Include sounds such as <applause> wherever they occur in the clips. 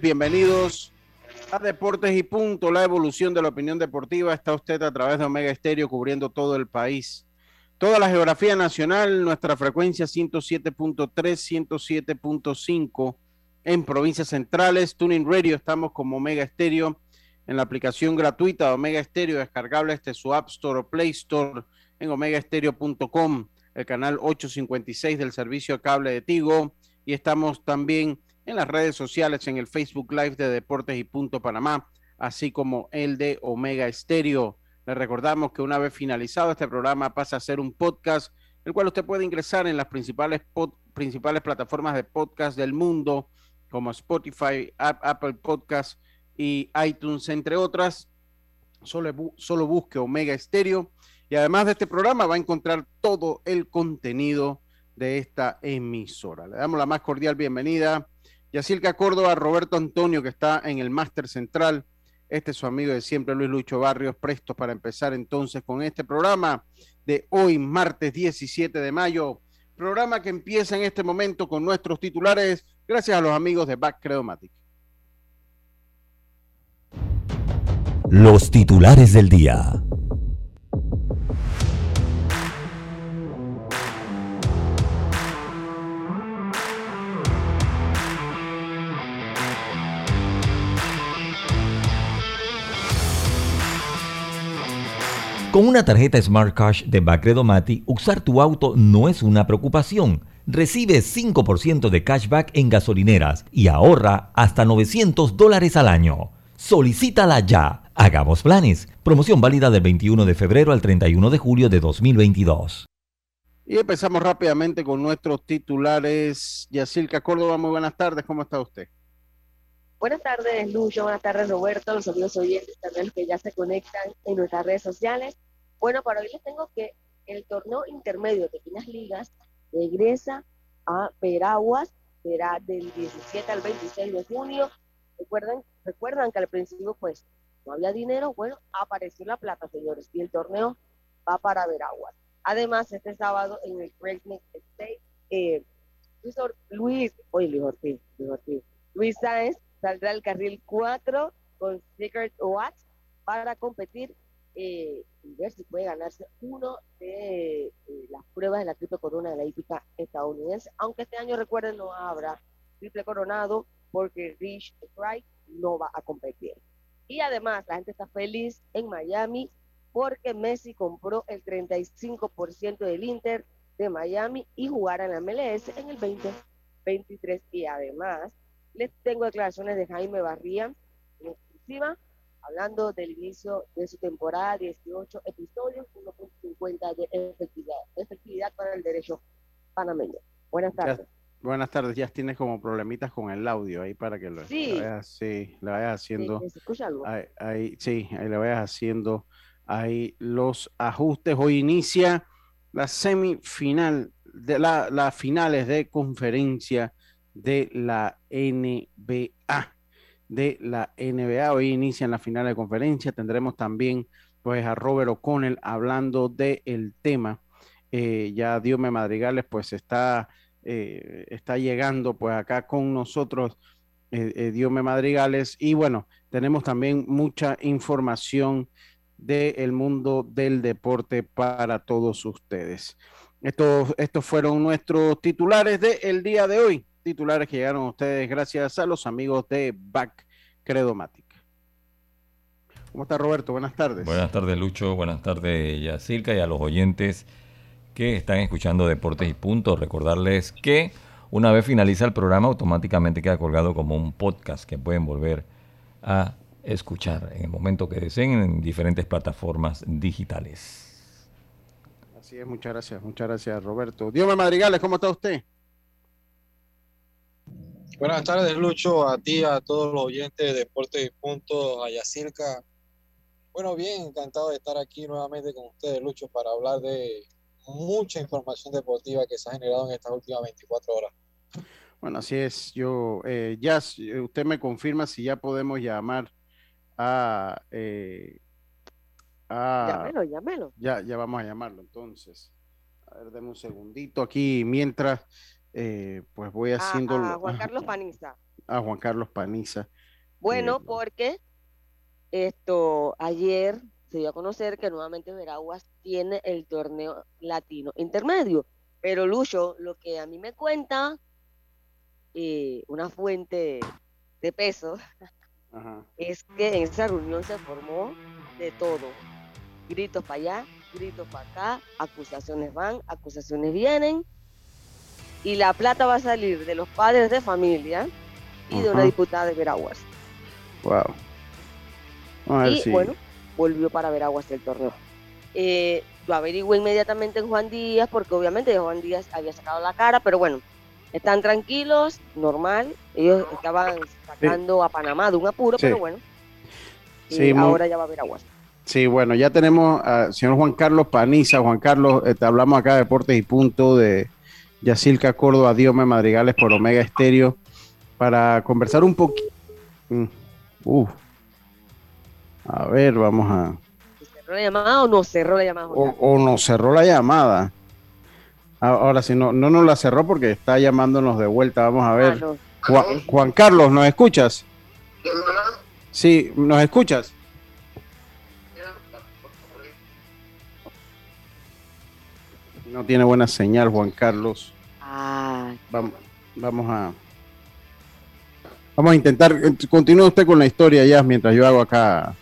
Bienvenidos a Deportes y Punto, la evolución de la opinión deportiva. Está usted a través de Omega Estéreo cubriendo todo el país. Toda la geografía nacional, nuestra frecuencia 107.3, 107.5 en provincias centrales. Tuning Radio, estamos como Omega Estéreo en la aplicación gratuita de Omega Estéreo, descargable este su App Store o Play Store en omegaestereo.com, el canal 856 del servicio cable de Tigo. Y estamos también en las redes sociales, en el Facebook Live de Deportes y Punto Panamá, así como el de Omega Estéreo. Le recordamos que una vez finalizado este programa pasa a ser un podcast, el cual usted puede ingresar en las principales, principales plataformas de podcast del mundo, como Spotify, Apple Podcast y iTunes, entre otras. Solo, solo busque Omega Estéreo. Y además de este programa va a encontrar todo el contenido de esta emisora. Le damos la más cordial bienvenida Yacirca Córdoba, Roberto Antonio, que está en el máster central. Este es su amigo de siempre, Luis Lucho Barrios, prestos para empezar entonces con este programa de hoy, martes 17 de mayo. Programa que empieza en este momento con nuestros titulares, gracias a los amigos de Back Credomatic. Los titulares del día. Con una tarjeta Smart Cash de Bacredomati, usar tu auto no es una preocupación. Recibe 5% de cashback en gasolineras y ahorra hasta 900 dólares al año. Solicítala ya. Hagamos planes. Promoción válida del 21 de febrero al 31 de julio de 2022. Y empezamos rápidamente con nuestros titulares. Yacilca Córdoba, muy buenas tardes. ¿Cómo está usted? Buenas tardes, Lucho. Buenas tardes, Roberto. Los amigos oyentes también los que ya se conectan en nuestras redes sociales. Bueno, para hoy les tengo que el torneo intermedio de pequeñas ligas regresa a Veraguas. Será del 17 al 26 de junio. Recuerden, recuerdan que al principio, pues, no había dinero. Bueno, apareció la plata, señores. Y el torneo va para Veraguas. Además, este sábado en el Breakneck State, eh, Luis, oye, Luis Ortiz, Luis Ortiz, Luis Sáenz saldrá el carril 4 con Secret Watch para competir eh, y ver si puede ganarse uno de eh, las pruebas de la triple corona de la hípica estadounidense. Aunque este año, recuerden, no habrá triple coronado porque Rich Strike no va a competir. Y además, la gente está feliz en Miami porque Messi compró el 35% del Inter de Miami y jugará en la MLS en el 2023. Y además, les tengo declaraciones de Jaime Barría en exclusiva, hablando del inicio de su temporada, 18 episodios, 1.50 de efectividad, efectividad para el derecho panameño. Buenas tardes. buenas tardes, ya tienes como problemitas con el audio ahí para que lo, sí. vayas, sí, le vayas haciendo. Sí, escucha algo? Ahí, sí, ahí le vayas haciendo ahí los ajustes. Hoy inicia la semifinal de la, las finales de conferencia de la NBA. De la NBA. Hoy inician la final de conferencia. Tendremos también pues a Robert O'Connell hablando del el tema. Eh, ya Diome Madrigales pues está, eh, está llegando pues acá con nosotros. Eh, eh Diome Madrigales y bueno, tenemos también mucha información del mundo del deporte para todos ustedes. Estos, estos fueron nuestros titulares del día de hoy, titulares que llegaron a ustedes gracias a los amigos de Back Credomatic. ¿Cómo está Roberto? Buenas tardes. Buenas tardes Lucho, buenas tardes Yacirca y a los oyentes que están escuchando Deportes y Puntos. Recordarles que una vez finaliza el programa automáticamente queda colgado como un podcast que pueden volver a escuchar en el momento que deseen en diferentes plataformas digitales. Así es, muchas gracias, muchas gracias Roberto. Dios Madrigales, ¿cómo está usted? Buenas tardes, Lucho, a ti, a todos los oyentes de Deportes y Puntos, a Yacirca. Bueno, bien, encantado de estar aquí nuevamente con ustedes, Lucho, para hablar de mucha información deportiva que se ha generado en estas últimas 24 horas. Bueno, así es. Yo, eh, ya, usted me confirma si ya podemos llamar a, eh, Llámelo, llámelo. Ya, ya vamos a llamarlo entonces. A ver, deme un segundito aquí mientras, eh, pues voy haciendo... A, Juan Carlos Paniza. A Juan Carlos Paniza. Bueno, porque esto, ayer se dio a conocer que nuevamente Veraguas tiene el torneo latino intermedio. Pero Lucho, lo que a mí me cuenta eh, una fuente de peso <laughs> es que en esa reunión se formó de todo gritos para allá, gritos para acá, acusaciones van, acusaciones vienen, y la plata va a salir de los padres de familia y de una diputada de Veraguas. Wow. y bueno, volvió para Veraguas el torneo. Eh, lo averigué inmediatamente en Juan Díaz, porque obviamente Juan Díaz había sacado la cara, pero bueno, están tranquilos, normal. Ellos estaban sacando a Panamá de un apuro, pero bueno. Sí, ahora ya va a Veraguas. Sí, bueno, ya tenemos al señor Juan Carlos Paniza. Juan Carlos, eh, te hablamos acá de Deportes y Punto de Yacilca Córdoba, Diome Madrigales por Omega Estéreo, para conversar un poquito. Mm, a ver, vamos a. ¿Cerró la llamada o no cerró la llamada? O, no cerró la llamada. Ahora, si no, no nos la cerró porque está llamándonos de vuelta. Vamos a ver. Juan, Juan Carlos, ¿nos escuchas? Sí, ¿nos escuchas? No tiene buena señal, Juan Carlos. Ah. Vamos, vamos a. Vamos a intentar. Continúe usted con la historia ya mientras yo hago acá.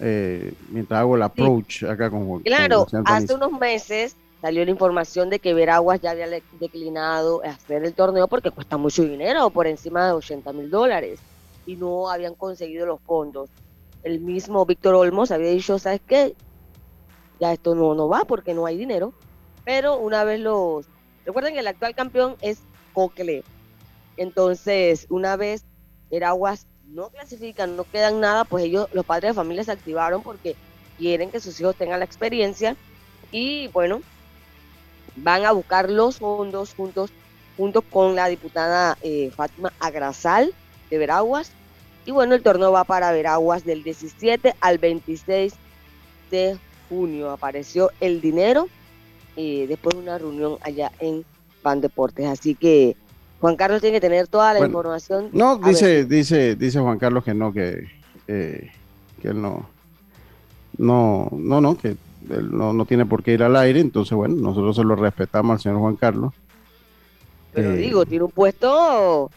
Eh, mientras hago el approach acá con Juan Claro, hace unos meses salió la información de que Veraguas ya había declinado hacer el torneo porque cuesta mucho dinero, por encima de 80 mil dólares, y no habían conseguido los fondos. El mismo Víctor Olmos había dicho, ¿sabes qué? Ya esto no, no va porque no hay dinero. Pero una vez los... Recuerden que el actual campeón es Cocle. Entonces, una vez Veraguas no clasifican, no quedan nada, pues ellos, los padres de familia se activaron porque quieren que sus hijos tengan la experiencia y bueno, van a buscar los fondos juntos, junto con la diputada eh, Fátima Agrasal de Veraguas. Y bueno, el torneo va para Veraguas del 17 al 26 de junio. Apareció el dinero eh, después de una reunión allá en Pan Deportes. Así que Juan Carlos tiene que tener toda la información. No, dice, dice, dice Juan Carlos que no, que, que él no, no, no, no, que él no, tiene por qué ir al aire, entonces bueno, nosotros se lo respetamos al señor Juan Carlos. Pero eh, digo, tiene un puesto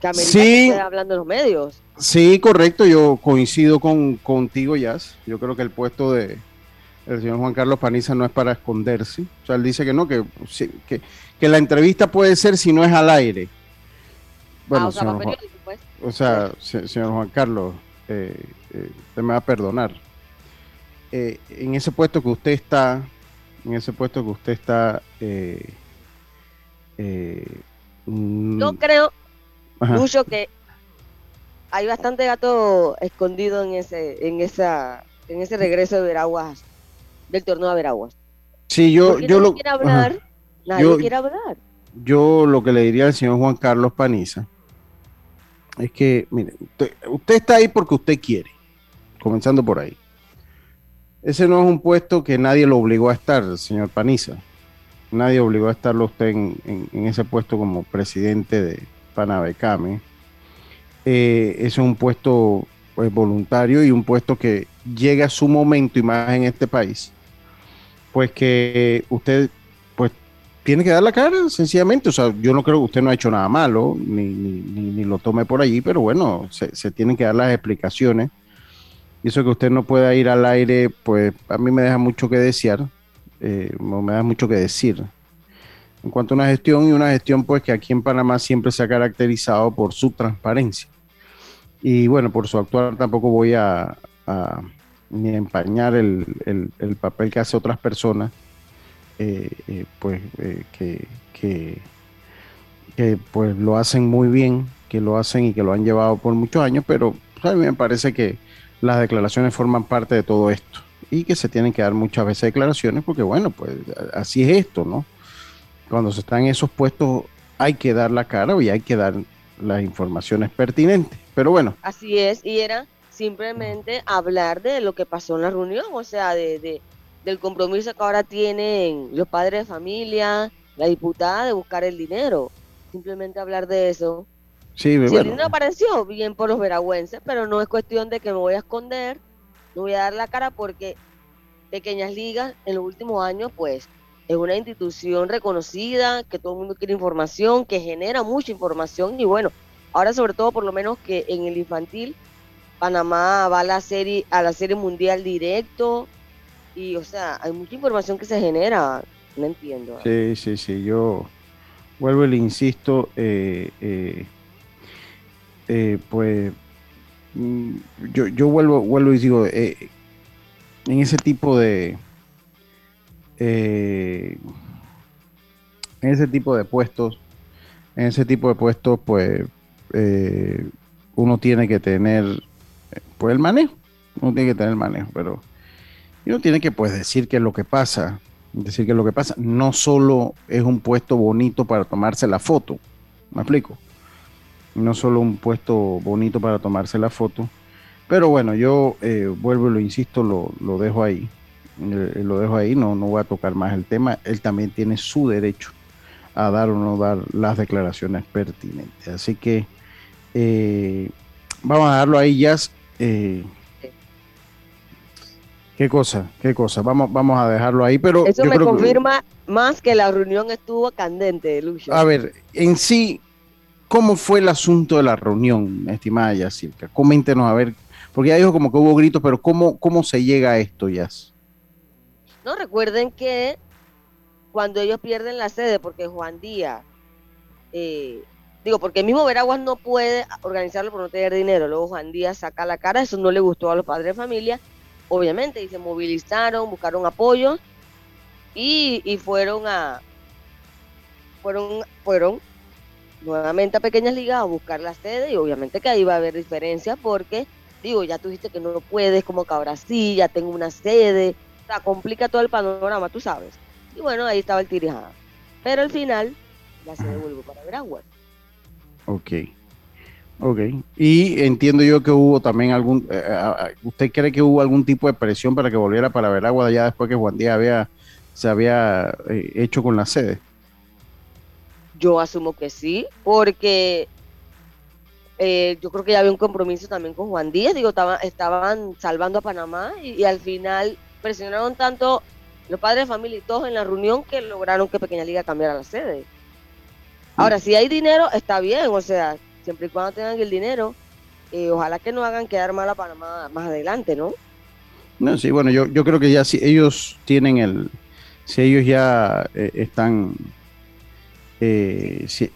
que sí, hablando en los medios. Sí, correcto, yo coincido con, contigo, Jazz. Yo creo que el puesto de, el señor Juan Carlos Paniza no es para esconderse. O sea, él dice que no, que, que, la entrevista puede ser si no es al aire. Bueno, ah, o, sea, señor, Juan, pues. o sea, señor Juan Carlos, eh, eh, usted me va a perdonar. Eh, en ese puesto que usted está, en ese puesto que usted está... Mm, Yo creo, mucho que hay bastante gato escondido en ese, en esa, en ese regreso de Veraguas del torneo a Veraguas. Sí, yo, yo lo. Quiere hablar, nadie quiere hablar. Yo lo que le diría al señor Juan Carlos Paniza es que, mire, usted, está ahí porque usted quiere, comenzando por ahí. Ese no es un puesto que nadie lo obligó a estar, señor Paniza. Nadie obligó a estarlo usted en, ese puesto como presidente de Panabecame. Eh, ese es un puesto pues voluntario y un puesto que llega a su momento y más en este país, pues que usted pues tiene que dar la cara, sencillamente. O sea, yo no creo que usted no ha hecho nada malo, ni, ni, lo tome por allí, pero bueno, se, se, tienen que dar las explicaciones. Y eso que usted no pueda ir al aire, pues a mí me deja mucho que desear, eh, me da mucho que decir. En cuanto a una gestión y una gestión, pues que aquí en Panamá siempre se ha caracterizado por su transparencia. Y bueno, por su actuar tampoco voy a, ni empañar el, papel que hace otras personas, eh, eh, pues eh, que, que, pues lo hacen muy bien, que lo hacen y que lo han llevado por muchos años, pero pues, a mí me parece que las declaraciones forman parte de todo esto y que se tienen que dar muchas veces declaraciones porque bueno, pues así es esto, ¿no? Cuando se están en esos puestos hay que dar la cara y hay que dar las informaciones pertinentes. Pero bueno. Así es, y era simplemente hablar de lo que pasó en la reunión, o sea, de, del compromiso que ahora tienen los padres de familia, la diputada de buscar el dinero. Simplemente hablar de eso. Sí, bueno. el dinero apareció bien por los veragüenses, pero no es cuestión de que me voy a esconder, no voy a dar la cara porque Pequeñas Ligas en los últimos años, pues, es una institución reconocida, que todo el mundo quiere información, que genera mucha información y bueno, ahora sobre todo por lo menos que en el infantil Panamá va a la serie a la serie mundial directo y o sea, hay mucha información que se genera, no entiendo. Sí, sí, sí, yo vuelvo y le insisto, eh, eh, eh, pues mm, yo, yo vuelvo, vuelvo y digo, en ese tipo de en ese tipo de puestos, en ese tipo de puestos, pues eh, uno tiene que tener pues el manejo, uno tiene que tener el manejo, pero uno tiene que pues decir que lo que pasa, decir que lo que pasa no solo es un puesto bonito para tomarse la foto, me explico, no solo un puesto bonito para tomarse la foto, pero bueno, yo eh, vuelvo y lo insisto, lo, lo dejo ahí. Eh, lo dejo ahí, no, no voy a tocar más el tema. Él también tiene su derecho a dar o no dar las declaraciones pertinentes. Así que eh, vamos a dejarlo ahí, Jazz. Eh, ¿Qué cosa? ¿Qué cosa? Vamos, vamos a dejarlo ahí, pero... Eso me confirma más que la reunión estuvo candente, Lucho. A ver, en sí, ¿cómo fue el asunto de la reunión, estimada Yacirca? Coméntenos, a ver, porque ya dijo como que hubo gritos, pero ¿cómo, cómo se llega a esto, Yas? No, recuerden que cuando ellos pierden la sede, porque Juan Díaz, eh, digo, porque el mismo Veraguas no puede organizarlo por no tener dinero, luego Juan Díaz saca la cara, eso no le gustó a los padres de familia, obviamente, y se movilizaron, buscaron apoyo y, fueron a, fueron, fueron nuevamente a Pequeñas Ligas a buscar la sede y obviamente que ahí va a haber diferencia porque, digo, ya tú dijiste que no puedes, como que ahora sí, ya tengo una sede, sea, complica todo el panorama, tú sabes. Y bueno, ahí estaba el tirijada. Pero al final, ya se devuelve para Veraguas. Ok. Ok. Y entiendo yo que hubo también algún. Eh, eh, eh, ¿Usted cree que hubo algún tipo de presión para que volviera para Veraguas ya después que Juan Díaz había, se había hecho con la sede? Yo asumo que sí, porque yo creo que ya había un compromiso también con Juan Díaz. Digo, estaban salvando a Panamá y al final presionaron tanto los padres de familia y todos en la reunión que lograron que Pequeña Liga cambiara la sede. Ahora, si hay dinero, está bien, o sea, siempre y cuando tengan el dinero, eh, ojalá que no hagan quedar mal a Panamá más adelante, ¿no? No, sí, bueno, yo, yo creo que ya si ellos tienen el, si ellos ya eh, están, eh, si,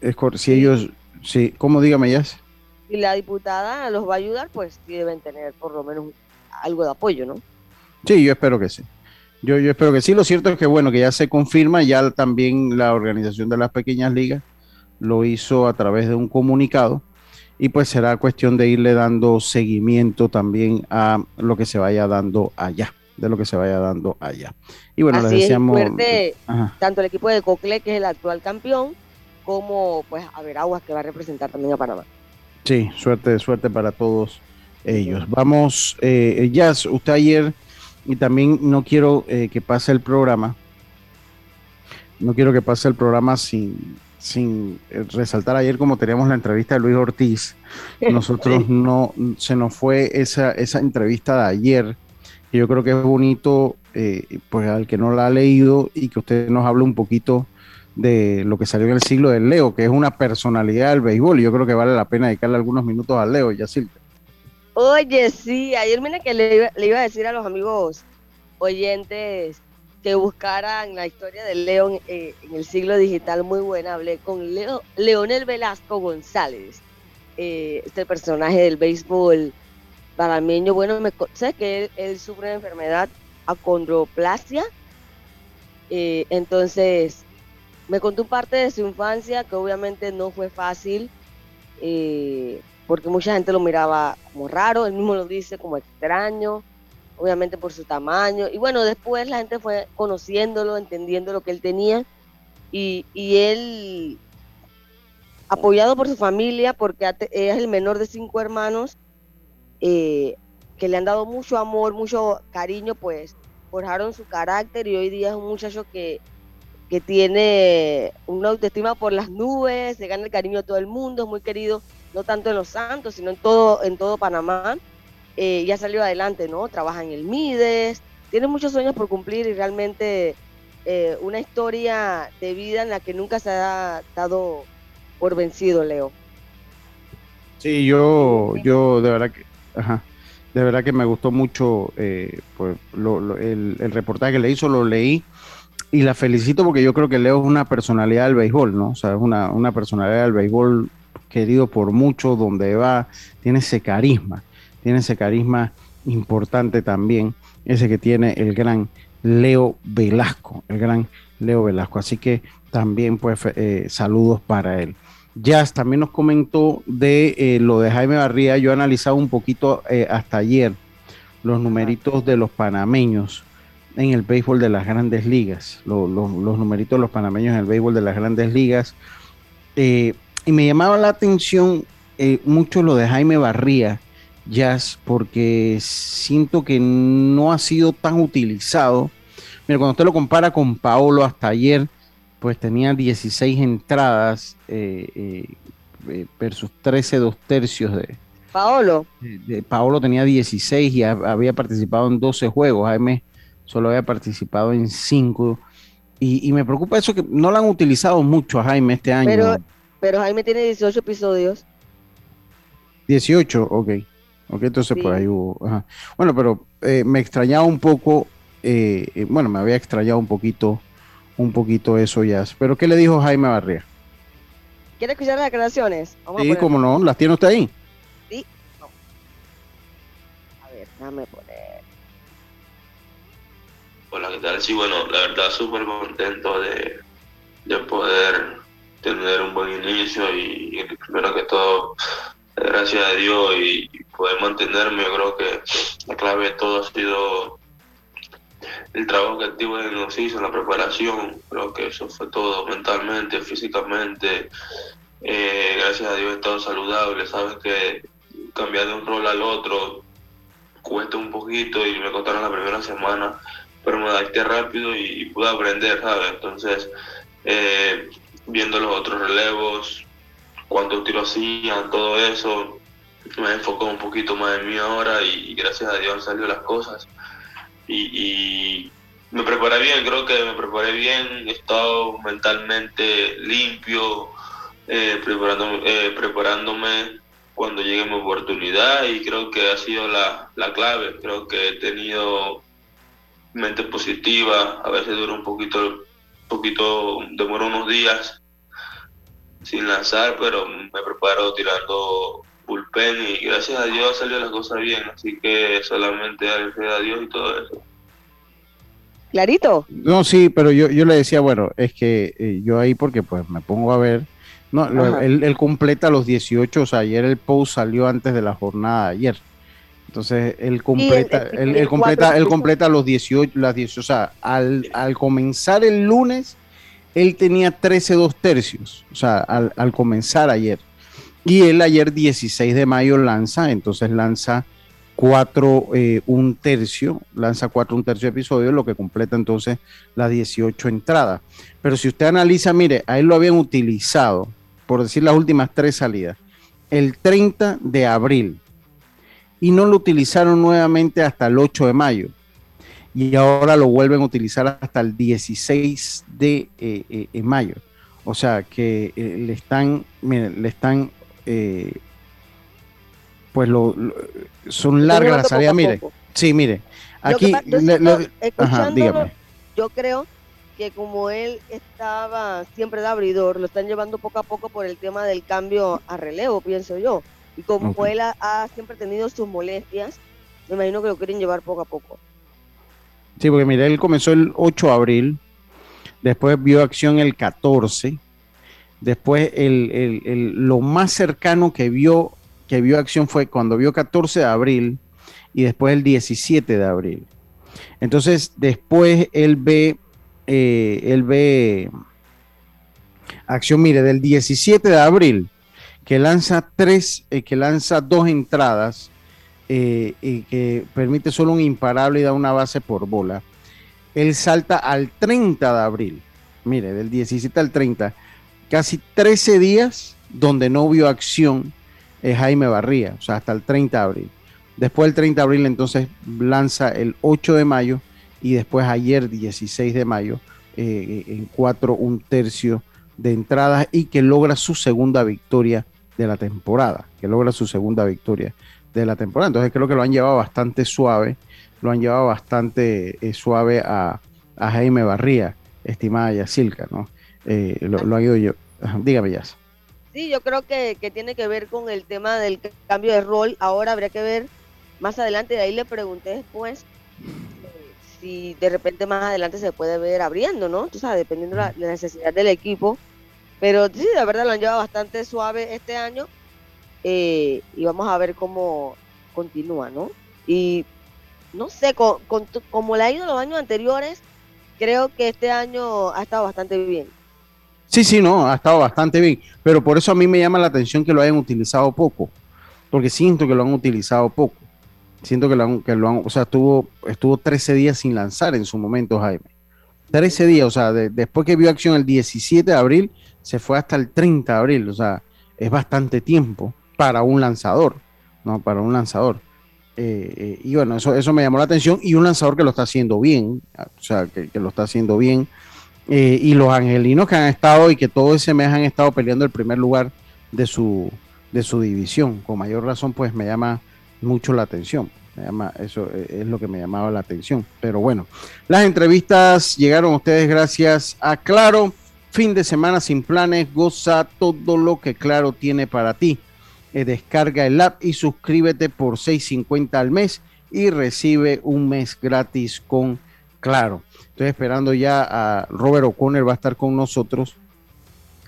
es, si ellos, sí, ¿cómo dígame ya? Si la diputada los va a ayudar, pues deben tener por lo menos algo de apoyo, ¿no? Sí, yo espero que sí. Yo, yo espero que sí. Lo cierto es que, bueno, que ya se confirma, ya también la organización de las pequeñas ligas lo hizo a través de un comunicado y pues será cuestión de irle dando seguimiento también a lo que se vaya dando allá, de lo que se vaya dando allá. Y bueno, les decíamos... tanto el equipo de Cocle, que es el actual campeón, como pues a Veraguas, que va a representar también a Panamá. Sí, suerte, suerte para todos ellos. Vamos, eh, Jazz, usted ayer y también no quiero eh, que pase el programa, no quiero que pase el programa sin, sin eh, resaltar ayer como teníamos la entrevista de Luis Ortiz, <laughs> nosotros no, se nos fue esa, esa entrevista de ayer, que yo creo que es bonito, eh, pues al que no la ha leído y que usted nos hable un poquito de lo que salió en el siglo del Leo, que es una personalidad del béisbol, y yo creo que vale la pena dedicarle algunos minutos al Leo, Yacil. Oye, sí, ayer mira que le iba a decir a los amigos oyentes que buscaran la historia del León eh, en el siglo digital muy buena. Hablé con Leo, Leonel Velasco González, eh, este personaje del béisbol panameño. Bueno, sé que él, sufre de enfermedad acondroplasia. Eh, entonces, me contó parte de su infancia que obviamente no fue fácil, porque mucha gente lo miraba como raro, él mismo lo dice como extraño obviamente por su tamaño. Y bueno, después la gente fue conociéndolo, entendiendo lo que él tenía. Y, él, apoyado por su familia, porque es el menor de cinco hermanos, eh, que le han dado mucho amor, mucho cariño, pues forjaron su carácter y hoy día es un muchacho que, que tiene una autoestima por las nubes, se gana el cariño de todo el mundo, es muy querido, no tanto en Los Santos, sino en todo, en todo Panamá. Eh, ya salió adelante, ¿no? Trabaja en el Mides, tiene muchos sueños por cumplir y realmente eh, una historia de vida en la que nunca se ha dado por vencido, Leo. Sí, yo, yo de verdad que, de verdad que me gustó mucho eh, pues, el, reportaje que le hizo, lo leí y la felicito porque yo creo que Leo es una personalidad del béisbol, ¿no? O sea, es una, una personalidad del béisbol querido por muchos, donde va, tiene ese carisma tiene ese carisma importante también, ese que tiene el gran Leo Velasco, el gran Leo Velasco. Así que también pues eh, saludos para él. Jazz también nos comentó de eh, lo de Jaime Barría. Yo he analizado un poquito eh, hasta ayer los numeritos de los panameños en el béisbol de las grandes ligas, los numeritos de los panameños en el béisbol de las grandes ligas. Y me llamaba la atención mucho lo de Jaime Barría, jazz porque siento que no ha sido tan utilizado. Mira, cuando usted lo compara con Paolo hasta ayer, pues tenía 16 entradas eh, eh, eh, versus 13 dos tercios de... Paolo. De, Paolo tenía 16 y había participado en 12 juegos. Jaime solo había participado en 5. Y, me preocupa eso que no lo han utilizado mucho a Jaime este año. Pero, pero Jaime tiene 18 episodios. 18, ok. Ok, entonces pues ahí hubo. Bueno, pero eh, me extrañaba un poco, eh, eh, bueno, me había extrañado un poquito, un poquito eso ya. Pero ¿qué le dijo Jaime Barría? ¿Quiere escuchar las declaraciones? sí, como no, ¿las tiene usted ahí? Sí. A ver, déjame poner. Hola, ¿qué tal? Sí, bueno, la verdad súper contento de, de poder tener un buen inicio y, primero que todo gracias a Dios y, poder mantenerme, yo creo que la clave de todo ha sido el trabajo que activo nos hizo en la preparación, creo que eso fue todo mentalmente, físicamente, eh, gracias a Dios he estado saludable, sabes que cambiar de un rol al otro cuesta un poquito y me contaron la primera semana, pero me adapté rápido y, pude aprender, ¿sabes? Entonces, eh, viendo los otros relevos, cuántos tiros hacían, todo eso. Me enfocó un poquito más en mí ahora y, gracias a Dios han salido las cosas. Y, me preparé bien, creo que me preparé bien, he estado mentalmente limpio, eh, preparándome, eh, preparándome cuando llegue mi oportunidad y creo que ha sido la, la clave. Creo que he tenido mente positiva, a veces dura un poquito, poquito, demora unos días sin lanzar, pero me preparo tirando bullpen y gracias a Dios salió las cosas bien, así que solamente agradecer a Dios y todo eso. Clarito. No, sí, pero yo, yo le decía, bueno, es que eh, yo ahí porque pues me pongo a ver, no, él, completa los 18, o sea, ayer el post salió antes de la jornada de ayer. Entonces él completa, él, completa, él completa los 18, las 18, o sea, al, al comenzar el lunes, él tenía 13 dos tercios, o sea, al, comenzar ayer. Y él ayer 16 de mayo lanza, entonces lanza cuatro eh, un tercio, lanza cuatro un tercio de episodios, lo que completa entonces las 18 entradas. Pero si usted analiza, mire, a él lo habían utilizado, por decir las últimas tres salidas, el 30 de abril y no lo utilizaron nuevamente hasta el 8 de mayo. Y ahora lo vuelven a utilizar hasta el 16 de eh, eh, mayo. O sea que le están, miren, le están pues lo, son largas las salidas. Mire, sí, mire, aquí, yo creo que como él estaba siempre de abridor, lo están llevando poco a poco por el tema del cambio a relevo, pienso yo. Y como él ha, siempre tenido sus molestias, me imagino que lo quieren llevar poco a poco. Sí, porque mire, él comenzó el 8 de abril, después vio acción el 14, después el, el, lo más cercano que vio que vio acción fue cuando vio 14 de abril y después el 17 de abril. Entonces, después él ve, eh, él ve acción, mire, del 17 de abril, que lanza tres, eh, que lanza dos entradas eh, y que permite solo un imparable y da una base por bola. Él salta al 30 de abril, mire, del 17 al 30, casi 13 días donde no vio acción es Jaime Barría, o sea, hasta el 30 de abril. Después del 30 de abril, entonces lanza el 8 de mayo y después ayer, 16 de mayo, eh, en 4, un tercio de entradas y que logra su segunda victoria de la temporada, que logra su segunda victoria de la temporada. Entonces creo que lo han llevado bastante suave, lo han llevado bastante eh, suave a, Jaime Barría, estimada Yacilca, ¿no? Eh, lo, lo, ido yo. Dígame, ya. Sí, yo creo que, tiene que ver con el tema del cambio de rol. Ahora habría que ver más adelante. De ahí le pregunté después eh, si de repente más adelante se puede ver abriendo, ¿no? Tú sabes, dependiendo de la, necesidad del equipo. Pero sí, de verdad lo han llevado bastante suave este año. Eh, y vamos a ver cómo continúa, ¿no? Y no sé, con, como le ha ido los años anteriores, creo que este año ha estado bastante bien. Sí, sí, no, ha estado bastante bien, pero por eso a mí me llama la atención que lo hayan utilizado poco, porque siento que lo han utilizado poco. Siento que lo han, que lo han o sea, estuvo, estuvo 13 días sin lanzar en su momento, Jaime. 13 días, o sea, después que vio acción el 17 de abril, se fue hasta el 30 de abril, o sea, es bastante tiempo para un lanzador, ¿no? Para un lanzador. Eh, eh, y bueno, eso, eso me llamó la atención y un lanzador que lo está haciendo bien, o sea, que, lo está haciendo bien. Eh, y los angelinos que han estado y que todo ese mes han estado peleando el primer lugar de su, de su división. Con mayor razón, pues me llama mucho la atención. Me llama, eso eh, es lo que me llamaba la atención. Pero bueno, las entrevistas llegaron a ustedes gracias a Claro. Fin de semana sin planes, goza todo lo que Claro tiene para ti. Eh, descarga el app y suscríbete por 6.50 al mes y recibe un mes gratis con Claro. Estoy esperando ya a Robert O'Connor, va a estar con nosotros.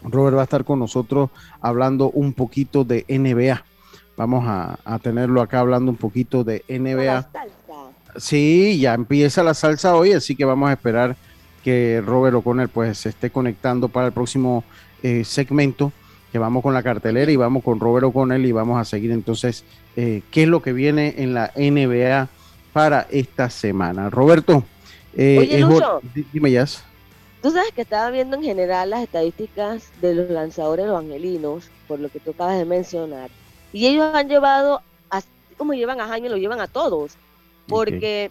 Robert va a estar con nosotros hablando un poquito de NBA. Vamos a, tenerlo acá hablando un poquito de NBA. Sí, ya empieza la salsa hoy, así que vamos a esperar que Robert O'Connor pues se esté conectando para el próximo eh, segmento, que vamos con la cartelera y vamos con Robert O'Connor y vamos a seguir entonces eh, qué es lo que viene en la NBA para esta semana. Roberto, eh, Oye, Lucho, dime ya. Tú sabes que estaba viendo en general las estadísticas de los lanzadores los angelinos, por lo que tú acabas de mencionar. Y ellos han llevado, así como llevan a Jaime, lo llevan a todos. Porque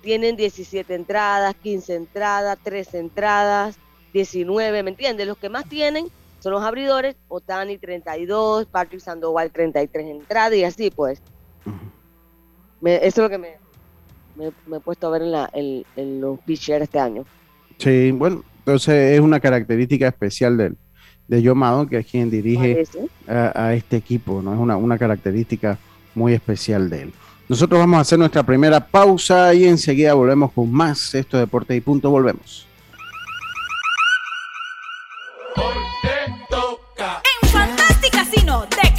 tienen 17 entradas, 15 entradas, 13 entradas, 19, ¿me entiendes? Los que más tienen son los abridores, Otani 32, Patrick Sandoval 33 entradas y así pues. eso es lo que me, me, he puesto a ver en, la, en, los pitchers este año. Sí, bueno, entonces es una característica especial del, de Joe que es quien dirige a, este equipo, ¿no? Es una, una característica muy especial de él. Nosotros vamos a hacer nuestra primera pausa y enseguida volvemos con más. Esto es Deporte y Punto, volvemos. En Fantastic Casino, de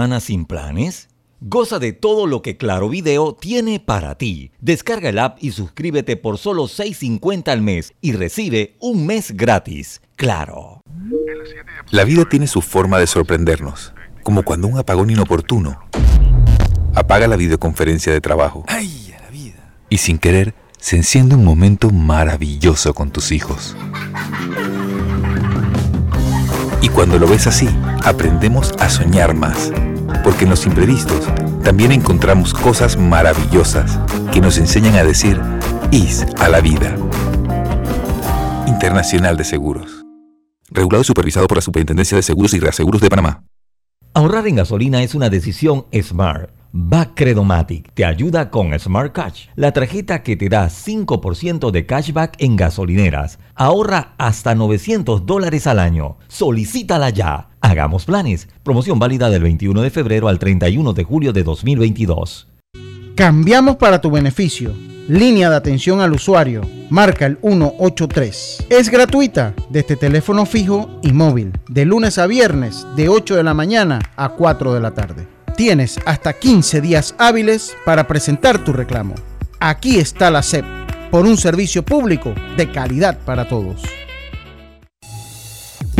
semana sin planes? Goza de todo lo que Claro Video tiene para ti. Descarga el app y suscríbete por solo $6.50 al mes y recibe un mes gratis. Claro. La vida tiene su forma de sorprendernos, como cuando un apagón inoportuno apaga la videoconferencia de trabajo. ¡Ay, a la vida! Y sin querer, se enciende un momento maravilloso con tus hijos. Y cuando lo ves así, aprendemos a soñar más. Porque en los imprevistos también encontramos cosas maravillosas que nos enseñan a decir IS a la vida. Internacional de Seguros. Regulado y supervisado por la Superintendencia de Seguros y Reaseguros de Panamá. Ahorrar en gasolina es una decisión smart. Bacredomatic te ayuda con Smart Cash, la tarjeta que te da 5% de cashback en gasolineras. Ahorra hasta 900 dólares al año. Solicítala ya. Hagamos planes. Promoción válida del 21 de febrero al 31 de julio de 2022. Cambiamos para tu beneficio. Línea de atención al usuario. Marca el 183. Es gratuita desde teléfono fijo y móvil. De lunes a viernes, de 8 de la mañana a 4 de la tarde. Tienes hasta 15 días hábiles para presentar tu reclamo. Aquí está la SEP, por un servicio público de calidad para todos.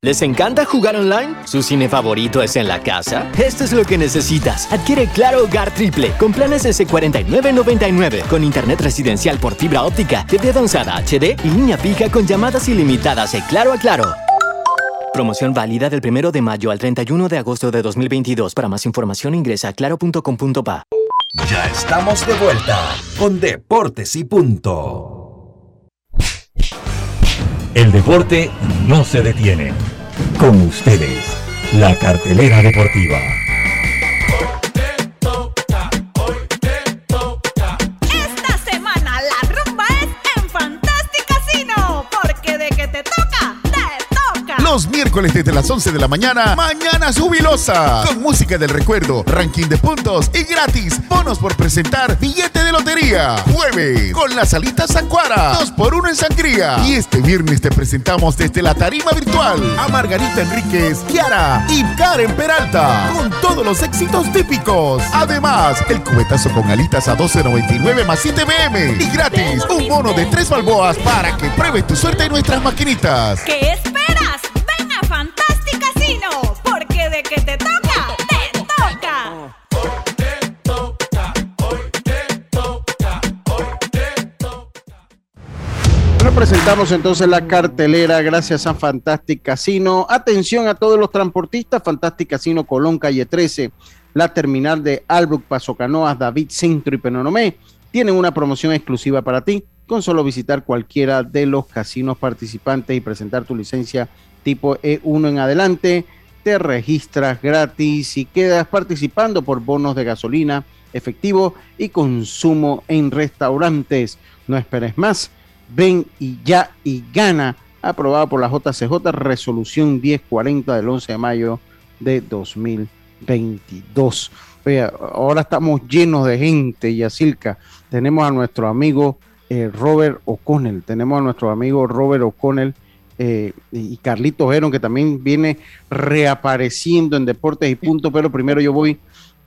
¿Les encanta jugar online? ¿Su cine favorito es en la casa? Esto es lo que necesitas. Adquiere Claro Hogar Triple con planes S4999 con internet residencial por fibra óptica, TV avanzada HD y línea fija con llamadas ilimitadas de Claro a Claro. Promoción válida del 1 de mayo al 31 de agosto de 2022. Para más información ingresa a claro.com.pa. Ya estamos de vuelta con Deportes y Punto. El deporte no se detiene. Con ustedes, la cartelera deportiva. Miércoles desde las 11 de la mañana, Mañana Jubilosa. Con música del recuerdo, ranking de puntos y gratis. Bonos por presentar billete de lotería. Jueves, con las alitas Sancuara. 2 por 1 en sangría. Y este viernes te presentamos desde la tarima virtual a Margarita Enríquez, Kiara y Karen Peralta. Con todos los éxitos típicos. Además, el cubetazo con alitas a 12.99 más 7 BM. Y gratis, un bono de 3 balboas para que pruebes tu suerte en nuestras maquinitas. Presentamos entonces la cartelera gracias a Fantastic Casino. Atención a todos los transportistas, Fantastic Casino Colón, calle 13, la terminal de Albrook, Paso Canoas, David Centro y Penonomé. Tienen una promoción exclusiva para ti con solo visitar cualquiera de los casinos participantes y presentar tu licencia tipo E1 en adelante. Te registras gratis y quedas participando por bonos de gasolina, efectivo y consumo en restaurantes. No esperes más ven y ya y gana, aprobado por la JCJ, resolución 1040 del 11 de mayo de 2022. Vea, ahora estamos llenos de gente, Yacilca. Tenemos a nuestro amigo eh, Robert O'Connell, tenemos a nuestro amigo Robert O'Connell eh, y Carlitos Heron, que también viene reapareciendo en Deportes y Punto, pero primero yo voy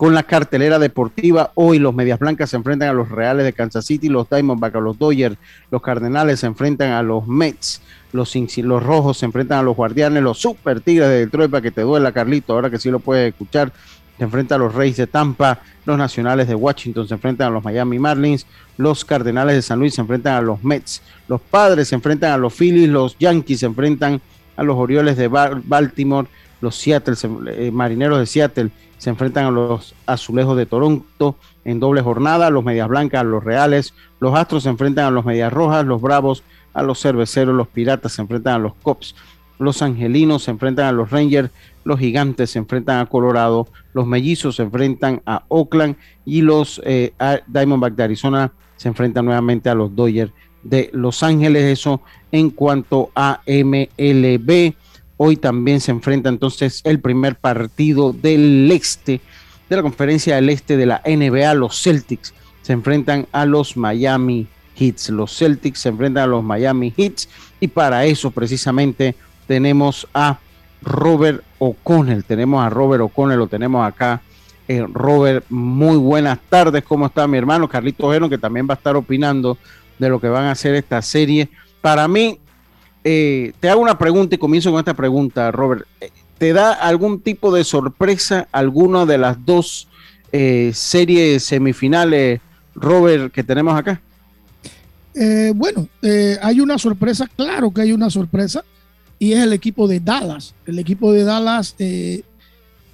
con la cartelera deportiva. Hoy los Medias Blancas se enfrentan a los Reales de Kansas City, los Diamondbacks a los Dodgers, los Cardenales se enfrentan a los Mets, los, los Rojos se enfrentan a los Guardianes, los Super Tigres de Detroit, para que te duela, Carlito, ahora que sí lo puedes escuchar, se enfrentan a los Reyes de Tampa, los Nacionales de Washington se enfrentan a los Miami Marlins, los Cardenales de San Luis se enfrentan a los Mets, los Padres se enfrentan a los Phillies, los Yankees se enfrentan a los Orioles de Baltimore, los Seattle, eh, Marineros de Seattle se enfrentan a los Azulejos de Toronto en doble jornada, los Medias Blancas a los Reales, los Astros se enfrentan a los Medias Rojas, los Bravos a los Cerveceros, los Piratas se enfrentan a los Cops, los Angelinos se enfrentan a los Rangers, los Gigantes se enfrentan a Colorado, los Mellizos se enfrentan a Oakland y los eh, Diamondback de Arizona se enfrentan nuevamente a los Dodgers de Los Ángeles. Eso en cuanto a MLB. Hoy también se enfrenta entonces el primer partido del este, de la conferencia del este de la NBA. Los Celtics se enfrentan a los Miami Heats. Los Celtics se enfrentan a los Miami Heats y para eso precisamente tenemos a Robert O'Connell. Tenemos a Robert O'Connell, lo tenemos acá. Eh, Robert, muy buenas tardes. ¿Cómo está mi hermano Carlito Ojeno, que también va a estar opinando de lo que van a hacer esta serie? Para mí, eh, te hago una pregunta y comienzo con esta pregunta, Robert. ¿Te da algún tipo de sorpresa alguna de las dos eh, series semifinales, Robert, que tenemos acá? bueno, hay una sorpresa, claro que hay una sorpresa y es el equipo de Dallas. El equipo de Dallas eh,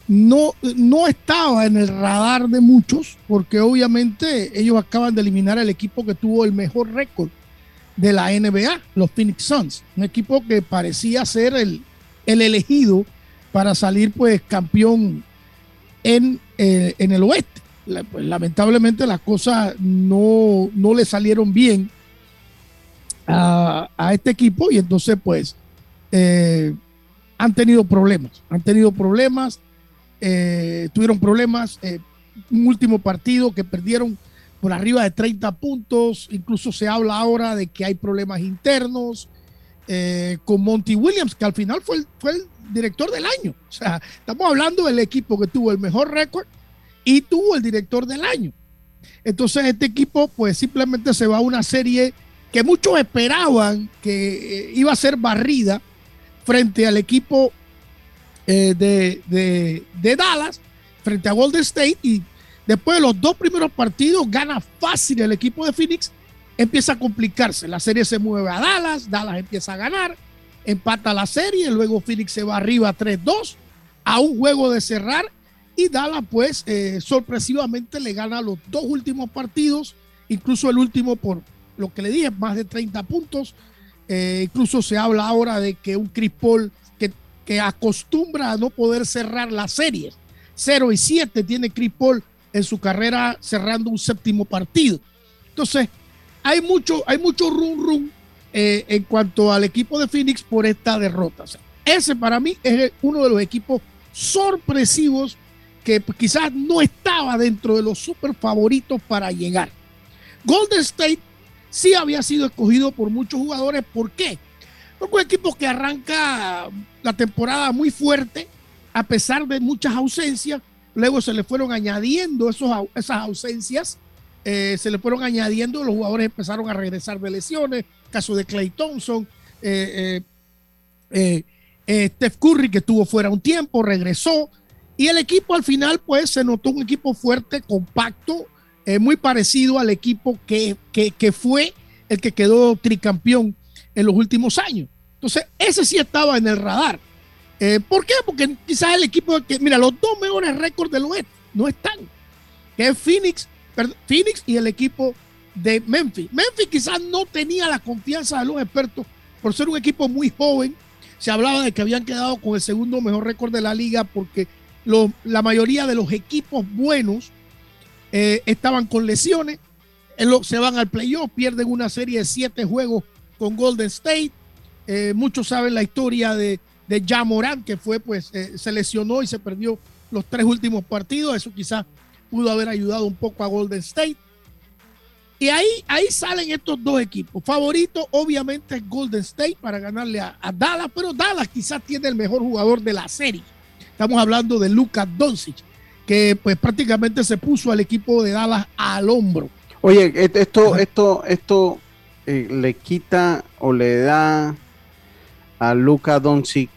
no, no estaba en el radar de muchos porque obviamente ellos acaban de eliminar al equipo que tuvo el mejor récord de la NBA, los Phoenix Suns, un equipo que parecía ser el, el elegido para salir pues campeón en, eh, en el oeste. Pues, lamentablemente las cosas no, no le salieron bien a, a este equipo y entonces pues eh, han tenido problemas, han tenido problemas, eh, tuvieron problemas, un último partido que perdieron por arriba de 30 puntos, incluso se habla ahora de que hay problemas internos con Monty Williams, que al final fue el, fue el director del año. O sea, estamos hablando del equipo que tuvo el mejor récord y tuvo el director del año. Entonces este equipo pues simplemente se va a una serie que muchos esperaban que iba a ser barrida frente al equipo eh, de, Dallas, frente a Golden State, y después de los dos primeros partidos gana fácil el equipo de Phoenix, empieza a complicarse. La serie se mueve a Dallas, Dallas empieza a ganar, empata la serie, luego Phoenix se va arriba 3-2 a un juego de cerrar y Dallas pues eh, sorpresivamente le gana los dos últimos partidos, incluso el último por lo que le dije, más de 30 puntos. Eh, incluso se habla ahora de que un Chris Paul que, acostumbra a no poder cerrar las series. 0 y 7 tiene Chris Paul en su carrera cerrando un séptimo partido. Entonces, hay mucho, hay mucho rum rum eh, en cuanto al equipo de Phoenix por esta derrota. ese para mí es uno de los equipos sorpresivos que quizás no estaba dentro de los super favoritos para llegar. Golden State sí había sido escogido por muchos jugadores. ¿Por qué? Porque un equipo que arranca la temporada muy fuerte, a pesar de muchas ausencias, luego se le fueron añadiendo esos, esas ausencias, eh, se le fueron añadiendo, los jugadores empezaron a regresar de lesiones, caso de Clay Thompson, eh, eh, Steph Curry que estuvo fuera un tiempo, regresó, y el equipo al final pues se notó un equipo fuerte, compacto, muy parecido al equipo que, que, fue el que quedó tricampeón en los últimos años. Entonces, ese sí estaba en el radar. Eh, ¿Por qué? Porque quizás el equipo que, mira, los dos mejores récords del oeste no están, que es Phoenix, Phoenix y el equipo de Memphis. Memphis quizás no tenía la confianza de los expertos por ser un equipo muy joven. Se hablaba de que habían quedado con el segundo mejor récord de la liga porque la mayoría de los equipos buenos eh, estaban con lesiones, se van al playoff, pierden una serie de siete juegos con Golden State. Eh, muchos saben la historia de, de Jamoran, que fue, pues, eh, se lesionó y se perdió los tres últimos partidos. Eso quizás pudo haber ayudado un poco a Golden State. Y ahí, ahí salen estos dos equipos. Favorito, obviamente, es Golden State para ganarle a, a, Dallas, pero Dallas quizás tiene el mejor jugador de la serie. Estamos hablando de Lucas Doncic que pues prácticamente se puso al equipo de Dallas al hombro. Oye, esto, esto, esto eh, le quita o le da a Luca Doncic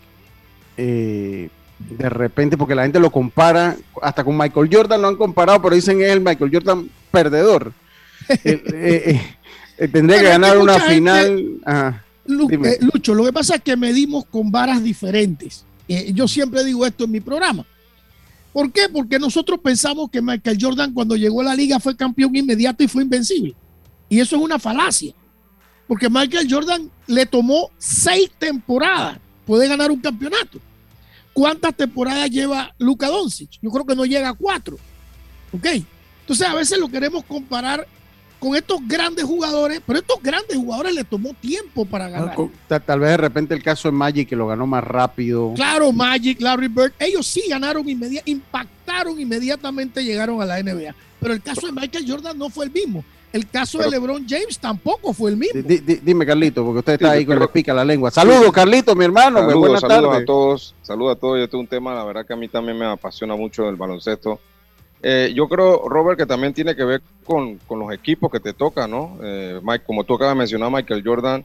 eh, de repente, porque la gente lo compara, hasta con Michael Jordan lo han comparado, pero dicen es el Michael Jordan perdedor. <laughs> Eh, tendría que ganar una final. Lucho, lo que pasa es que medimos con varas diferentes Eh, yo siempre digo esto en mi programa. ¿Por qué? Porque nosotros pensamos que Michael Jordan cuando llegó a la liga fue campeón inmediato y fue invencible. Y eso es una falacia. Porque Michael Jordan le tomó seis temporadas puede ganar un campeonato. ¿Cuántas temporadas lleva Luka Doncic? Yo creo que no llega a cuatro. ¿Ok? Entonces a veces lo queremos comparar con estos grandes jugadores, pero estos grandes jugadores le tomó tiempo para ganar. Tal, tal vez de repente el caso de Magic que lo ganó más rápido. Claro, Magic, Larry Bird, ellos sí ganaron inmediatamente, impactaron inmediatamente, llegaron a la NBA. Pero el caso de Michael Jordan no fue el mismo. El caso de LeBron James tampoco fue el mismo. Di- di- dime, Carlito, porque usted está ahí con le pica la lengua. Saludos, Carlito, mi hermano. muy Saludos, buenas saludos tardes. a todos. Saludos a todos. Yo tengo un tema, la verdad que a mí también me apasiona mucho el baloncesto. Eh, yo creo, Robert, que también tiene que ver con, con los equipos que te tocan, ¿no? Eh, Mike, como tú acabas de mencionar, Michael Jordan,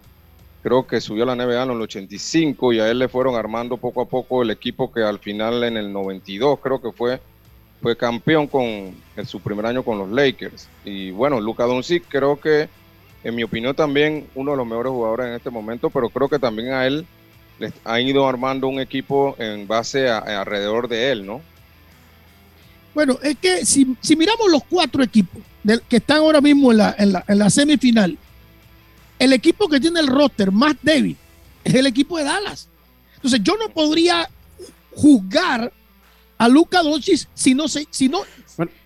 creo que subió a la NBA en el 85 y a él le fueron armando poco a poco el equipo que al final en el 92 creo que fue, fue campeón con en su primer año con los Lakers. Y bueno, Luka Doncic creo que, en mi opinión, también uno de los mejores jugadores en este momento, pero creo que también a él les han ido armando un equipo en base alrededor de él, ¿no? Bueno, es que si, si miramos los cuatro equipos que están ahora mismo en la, en, la, en la semifinal, el equipo que tiene el roster más débil es el equipo de Dallas. Entonces yo no podría juzgar a Luca Doncic si no se, si no,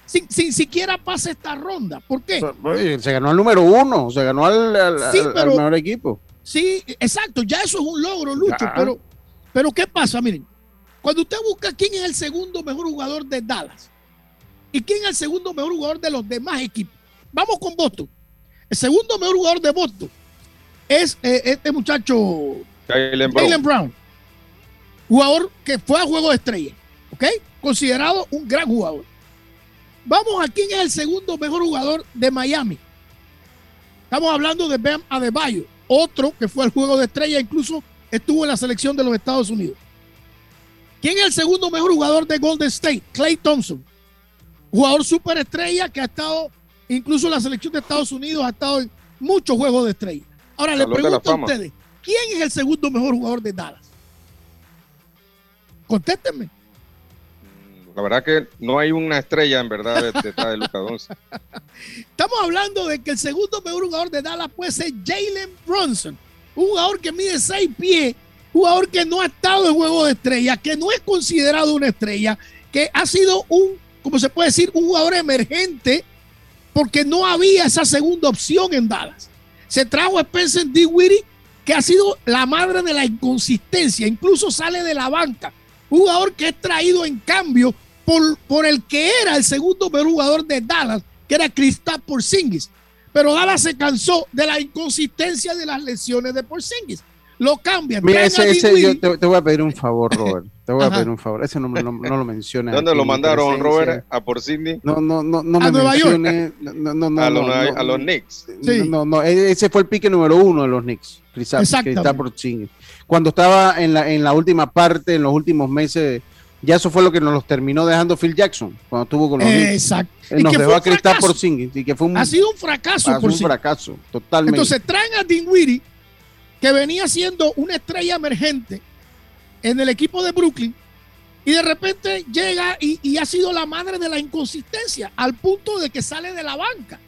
sin, sin siquiera pasa esta ronda. ¿Por qué? Se ganó el número uno, se ganó al, al- Sí, al- al mejor equipo. Sí, exacto, ya eso es un logro, Lucho, Ya. pero, pero ¿qué pasa? Miren, cuando usted busca quién es el segundo mejor jugador de Dallas y quién es el segundo mejor jugador de los demás equipos, vamos con Boston. El segundo mejor jugador de Boston es eh, este muchacho Jalen Brown. Brown, jugador que fue a juego de estrella, ¿ok? Considerado un gran jugador. Vamos a quién es el segundo mejor jugador de Miami. Estamos hablando de Bam Adebayo, otro que fue al juego de estrella, incluso estuvo en la selección de los Estados Unidos. ¿Quién es el segundo mejor jugador de Golden State? Clay Thompson, jugador superestrella que ha estado, incluso en la selección de Estados Unidos, ha estado en muchos juegos de estrella. Ahora le de la pregunto a ustedes, ¿quién es el segundo mejor jugador de Dallas? Contéstenme. La verdad que no hay una estrella en verdad de- detrás de Luka Doncic. <laughs> Estamos hablando de que el segundo mejor jugador de Dallas puede ser Jalen Brunson, un jugador que mide 6 pies, jugador que no ha estado en juego de estrella, que no es considerado una estrella, que ha sido un, como se puede decir, un jugador emergente, porque no había esa segunda opción en Dallas. Se trajo a Spencer Dinwiddie, que ha sido la madre de la inconsistencia, incluso sale de la banca. Un jugador que es traído en cambio por, por el que era el segundo mejor jugador de Dallas, que era Kristaps Porzingis. Pero Dallas se cansó de la inconsistencia de las lesiones de Porzingis. Lo cambian. Mira, ese, ese, yo te, te voy a pedir un favor, Robert. Te voy a pedir un favor. Ese nombre no, no lo menciones. ¿Dónde lo mandaron. Robert? ¿A por Sydney? No, no, no, no A me Nueva York. menciones. No, no, no, a, los, no, a no, los Knicks. Sí. No, no, e- ese fue el pique número uno de los Knicks. Kristaps Porzingis. Cuando estaba en la, en la última parte, en los últimos meses, ya eso fue lo que nos los terminó dejando Phil Jackson cuando estuvo con los. Exacto. Él Y nos que dejó a Kristaps fracaso. Porzingis y que fue un, Ha sido un fracaso ha sido por un sí. fracaso, totalmente. Entonces traen a Dinwiddie, que venía siendo una estrella emergente en el equipo de Brooklyn, y de repente llega y, y ha sido la madre de la inconsistencia, al punto de que sale de la banca.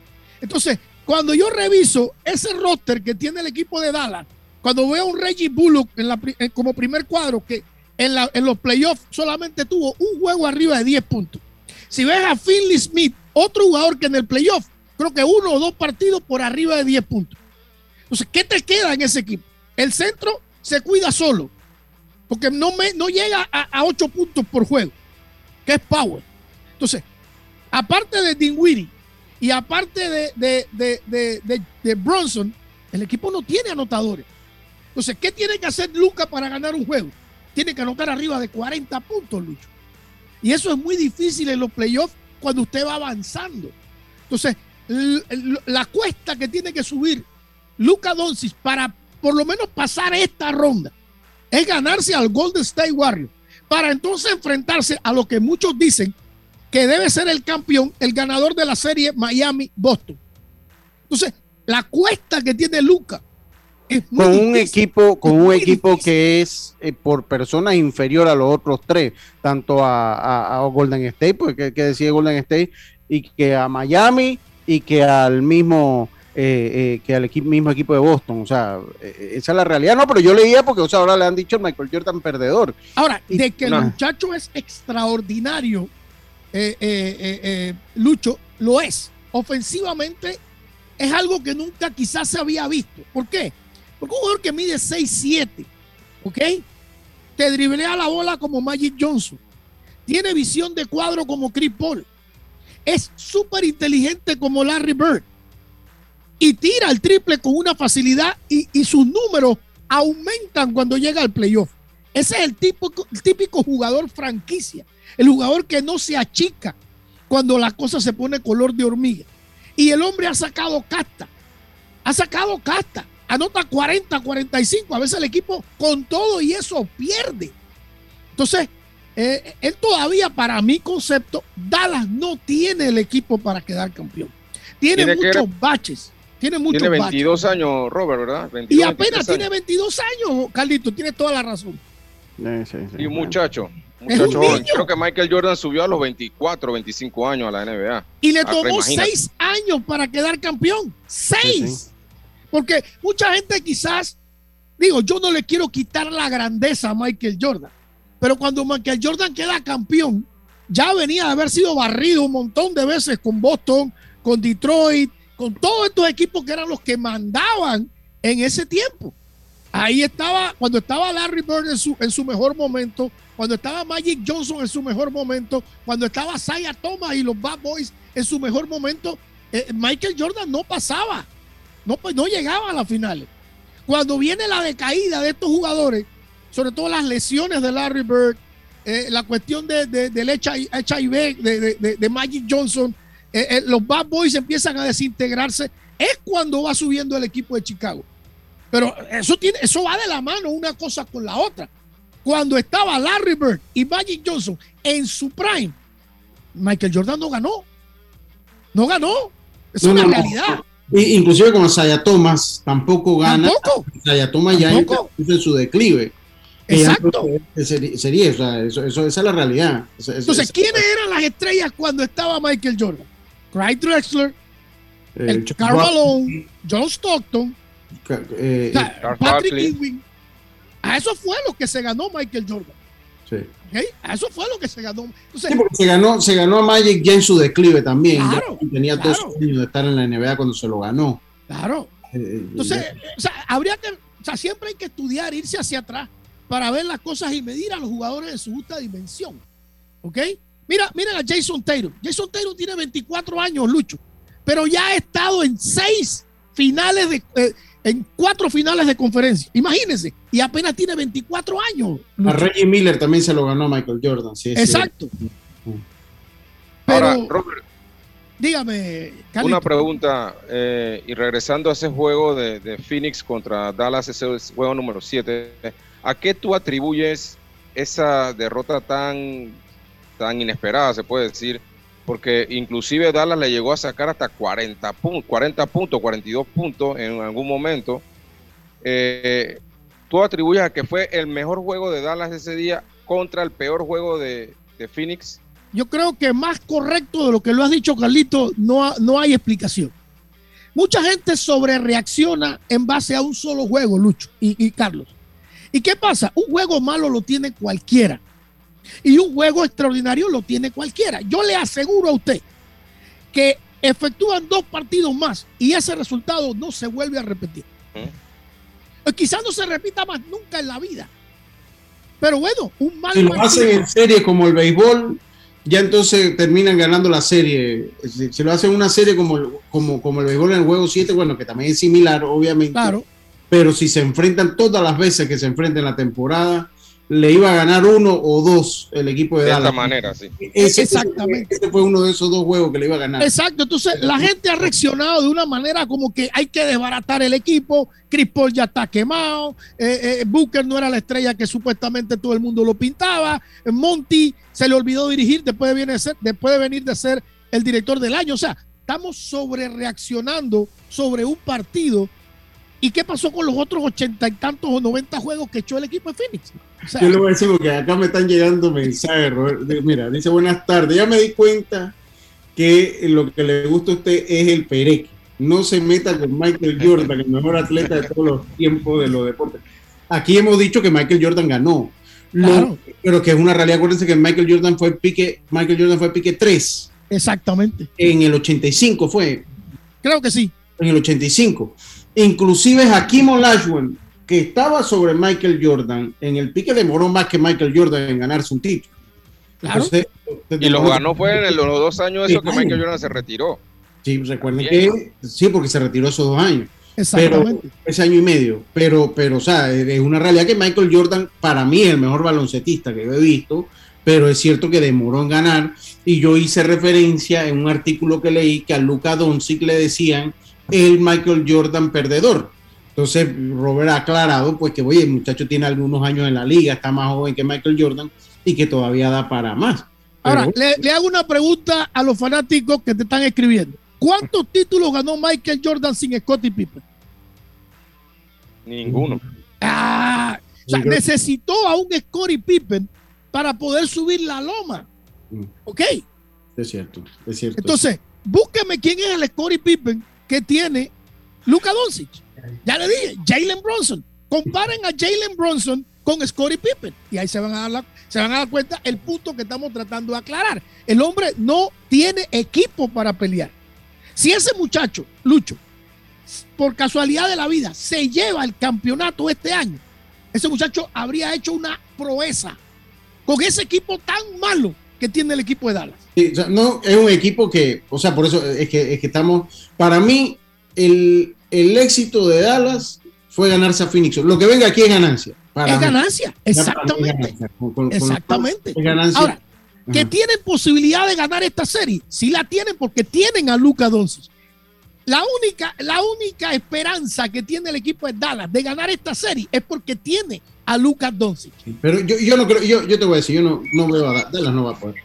Entonces, cuando yo reviso ese roster que tiene el equipo de Dallas, cuando veo a un Reggie Bullock en- como primer cuadro, que en, los playoffs solamente tuvo un juego arriba de 10 puntos. Si ves a Finley Smith, otro jugador que en el playoff, creo que uno o dos partidos por arriba de 10 puntos. Entonces, ¿qué te queda en ese equipo? El centro se cuida solo, porque no, me, no llega a, a 8 puntos por juego, que es Power. Entonces, aparte de Dinwiddie y aparte de, de, de- de Bronson, el equipo no tiene anotadores. Entonces, ¿qué tiene que hacer Luca para ganar un juego? Tiene que anotar arriba de 40 puntos, Lucho. Y eso es muy difícil en los playoffs cuando usted va avanzando. Entonces, la cuesta que tiene que subir Luca Doncic para por lo menos pasar esta ronda es ganarse al Golden State Warriors para entonces enfrentarse a lo que muchos dicen que debe ser el campeón, el ganador de la serie Miami-Boston. Entonces, la cuesta que tiene Luca con un equipo, con un equipo que es eh, por personas inferior a los otros tres, tanto a, a, Golden State, porque que, decía Golden State, y que a Miami y que al mismo eh, eh, que al equipo, mismo equipo de Boston. O sea, esa es la realidad. No, pero yo leía porque o sea, ahora le han dicho Michael Jordan perdedor. Ahora, de que el muchacho es extraordinario, Lucho, lo es. Ofensivamente es algo que nunca quizás se había visto. ¿Por qué? Porque un jugador que mide 6'7, ¿ok? Te driblea la bola como Magic Johnson. Tiene visión de cuadro como Chris Paul. Es súper inteligente como Larry Bird. Y tira el triple con una facilidad y, sus números aumentan cuando llega al playoff. Ese es el, tipo, el típico jugador franquicia. El jugador que no se achica cuando la cosa se pone color de hormiga. Y el hombre ha sacado casta. Ha sacado casta anota 40, 45. A veces el equipo con todo y eso pierde. Entonces, eh, él todavía, para mi concepto, Dallas no tiene el equipo para quedar campeón. Tiene, muchos baches. Tiene muchos Tiene 22 años, Robert, ¿verdad? y apenas tiene 22 años, Carlito. Tiene toda la razón. Y un muchacho. Muchacho Creo que Michael Jordan subió a los 24, 25 años a la NBA. Y le tomó 6 años para quedar campeón. 6. Porque mucha gente quizás, digo, yo no le quiero quitar la grandeza a Michael Jordan, pero cuando Michael Jordan queda campeón, ya venía de haber sido barrido un montón de veces con Boston, con Detroit, con todos estos equipos que eran los que mandaban en ese tiempo. Ahí estaba, cuando estaba Larry Bird en su, en su mejor momento, cuando estaba Magic Johnson en su mejor momento, cuando estaba Saya Thomas y los Bad Boys en su mejor momento, eh, Michael Jordan no pasaba. No, pues no llegaba a las finales. Cuando viene la decaída de estos jugadores, sobre todo las lesiones de Larry Bird, eh, la cuestión de, del HIV de, de, Magic Johnson, eh, eh, los Bad Boys empiezan a desintegrarse, es cuando va subiendo el equipo de Chicago. Pero eso, tiene, eso va de la mano una cosa con la otra. Cuando estaba Larry Bird y Magic Johnson en su prime, Michael Jordan no ganó. No ganó. Es una realidad inclusive con Saya Thomas tampoco gana. ¿Tampoco? Saya Thomas ya en su declive. Exacto. Sería, eso, esa es la realidad. Entonces, ¿quiénes eran las estrellas cuando estaba Michael Jordan? Craig Drexler, el, Malone, John Stockton, eh, Patrick Ewing. A eso fue lo que se ganó Michael Jordan. Eso fue lo que se ganó. se ganó, se ganó a Magic ya en su declive también. tenía dos años de estar en la NBA cuando se lo ganó. Claro. Eh, eh, Entonces, o sea, habría que, o sea, siempre hay que estudiar, irse hacia atrás para ver las cosas y medir a los jugadores en su justa dimensión. ¿Ok? Mira, mira a Jason Taylor. Jason Taylor tiene 24 años, Lucho, pero ya ha estado en seis finales de, eh, en cuatro finales de conferencia. Imagínense, y apenas tiene 24 años. A Reggie Miller también se lo ganó Michael Jordan. Sí, Exacto. Pero, Robert, dígame, Una pregunta, eh, y regresando a ese juego de, Phoenix contra Dallas, ese juego número 7, ¿a qué tú atribuyes esa derrota tan, tan inesperada, se puede decir? Porque inclusive Dallas le llegó a sacar hasta 40, puntos, 40 puntos, 42 puntos en algún momento. Eh, ¿Tú atribuyes a que fue el mejor juego de Dallas ese día contra el peor juego de, Phoenix? Yo creo que más correcto de lo que lo has dicho, Carlito, no, no hay explicación. Mucha gente sobre reacciona en base a un solo juego, Lucho y Carlos. ¿Y qué pasa? Un juego malo lo tiene cualquiera. Y un juego extraordinario lo tiene cualquiera. Yo le aseguro a usted que efectúan dos partidos más y ese resultado no se vuelve a repetir. ¿Eh? Quizás no se repita más nunca en la vida. Pero bueno, un mal Si lo hacen en serie como el béisbol, ya entonces terminan ganando la serie. Si lo hacen una serie como, como, como el béisbol en el juego 7, bueno, que también es similar, obviamente. Claro. Pero si se enfrentan todas las veces que se enfrentan en la temporada, le iba a ganar uno o dos el equipo de, Dallas. De esta manera, sí. Exactamente. Ese fue uno de esos dos juegos que le iba a ganar. Exacto. Entonces, la gente ha reaccionado de una manera como que hay que desbaratar el equipo. Chris Paul ya está quemado. Eh, eh, Booker no era la estrella que supuestamente todo el mundo lo pintaba. Monty se le olvidó dirigir después de, ser, después de venir de ser el director del año. O sea, estamos sobre reaccionando sobre un partido ¿Y qué pasó con los otros ochenta y tantos o noventa juegos que echó el equipo de Phoenix? O sea, Yo le voy a decir porque acá me están llegando mensajes, Robert. Mira, dice buenas tardes. Ya me di cuenta que lo que le gusta a usted es el pereque. No se meta con Michael Jordan, el mejor atleta de todos los tiempos de los deportes. Aquí hemos dicho que Michael Jordan ganó. Lo- Claro. pero que es una realidad. Acuérdense que Michael Jordan fue pique, Michael Jordan fue pique 3 exactamente. en el 85, fue Creo que sí. en el 85. Inclusive Hakim Olajuwon, que estaba sobre Michael Jordan, en el pique demoró más que Michael Jordan en ganarse un título. Claro. Entonces, Y lo ganó fue en el- los dos años Sí, esos que años. Michael Jordan se retiró. Sí, recuerden que sí, porque se retiró esos dos años. Exactamente. Pero, ese año y medio. Pero, pero, o sea, es una realidad que Michael Jordan, para mí, es el mejor baloncetista que yo he visto, pero es cierto que demoró en ganar. Y yo hice referencia en un artículo que leí que a Luca Doncic le decían el Michael Jordan perdedor. Entonces, Robert ha aclarado, pues que, oye, el muchacho tiene algunos años en la liga, está más joven que Michael Jordan y que todavía da para más. Ahora, Pero- le, le hago una pregunta a los fanáticos que te están escribiendo. ¿Cuántos títulos ganó Michael Jordan sin Scottie Pippen? Ninguno. Ah, o sea, necesitó a un Scottie Pippen para poder subir la loma. Mm. ¿Ok? Es cierto, es cierto. Entonces, búsqueme quién es el Scottie Pippen que tiene Luka Doncic. Ya le dije, Jalen Bronson. Comparen a Jalen Bronson con Scottie Pippen. Y ahí se van, a dar la- se van a dar cuenta el punto que estamos tratando de aclarar. El hombre no tiene equipo para pelear. Si ese muchacho, Lucho, por casualidad de la vida, se lleva el campeonato este año, ese muchacho habría hecho una proeza con ese equipo tan malo que tiene el equipo de Dallas. Sí, o sea, no, es un equipo que, o sea, por eso es que, es que estamos, para mí, el, el éxito de Dallas fue ganarse a Phoenix. Lo que venga aquí es ganancia. para es mí. ganancia, exactamente. ganancia. Con- con- con- Exactamente. es ganancia. Ahora, que tienen posibilidad de ganar esta serie, sí la tienen porque tienen a Luca Doncic. La única, la única esperanza que tiene el equipo de Dallas de ganar esta serie es porque tiene a Luca Doncic. Pero yo, yo no creo, yo, yo te voy a decir, yo no, no veo a Da- Dallas no va a poder.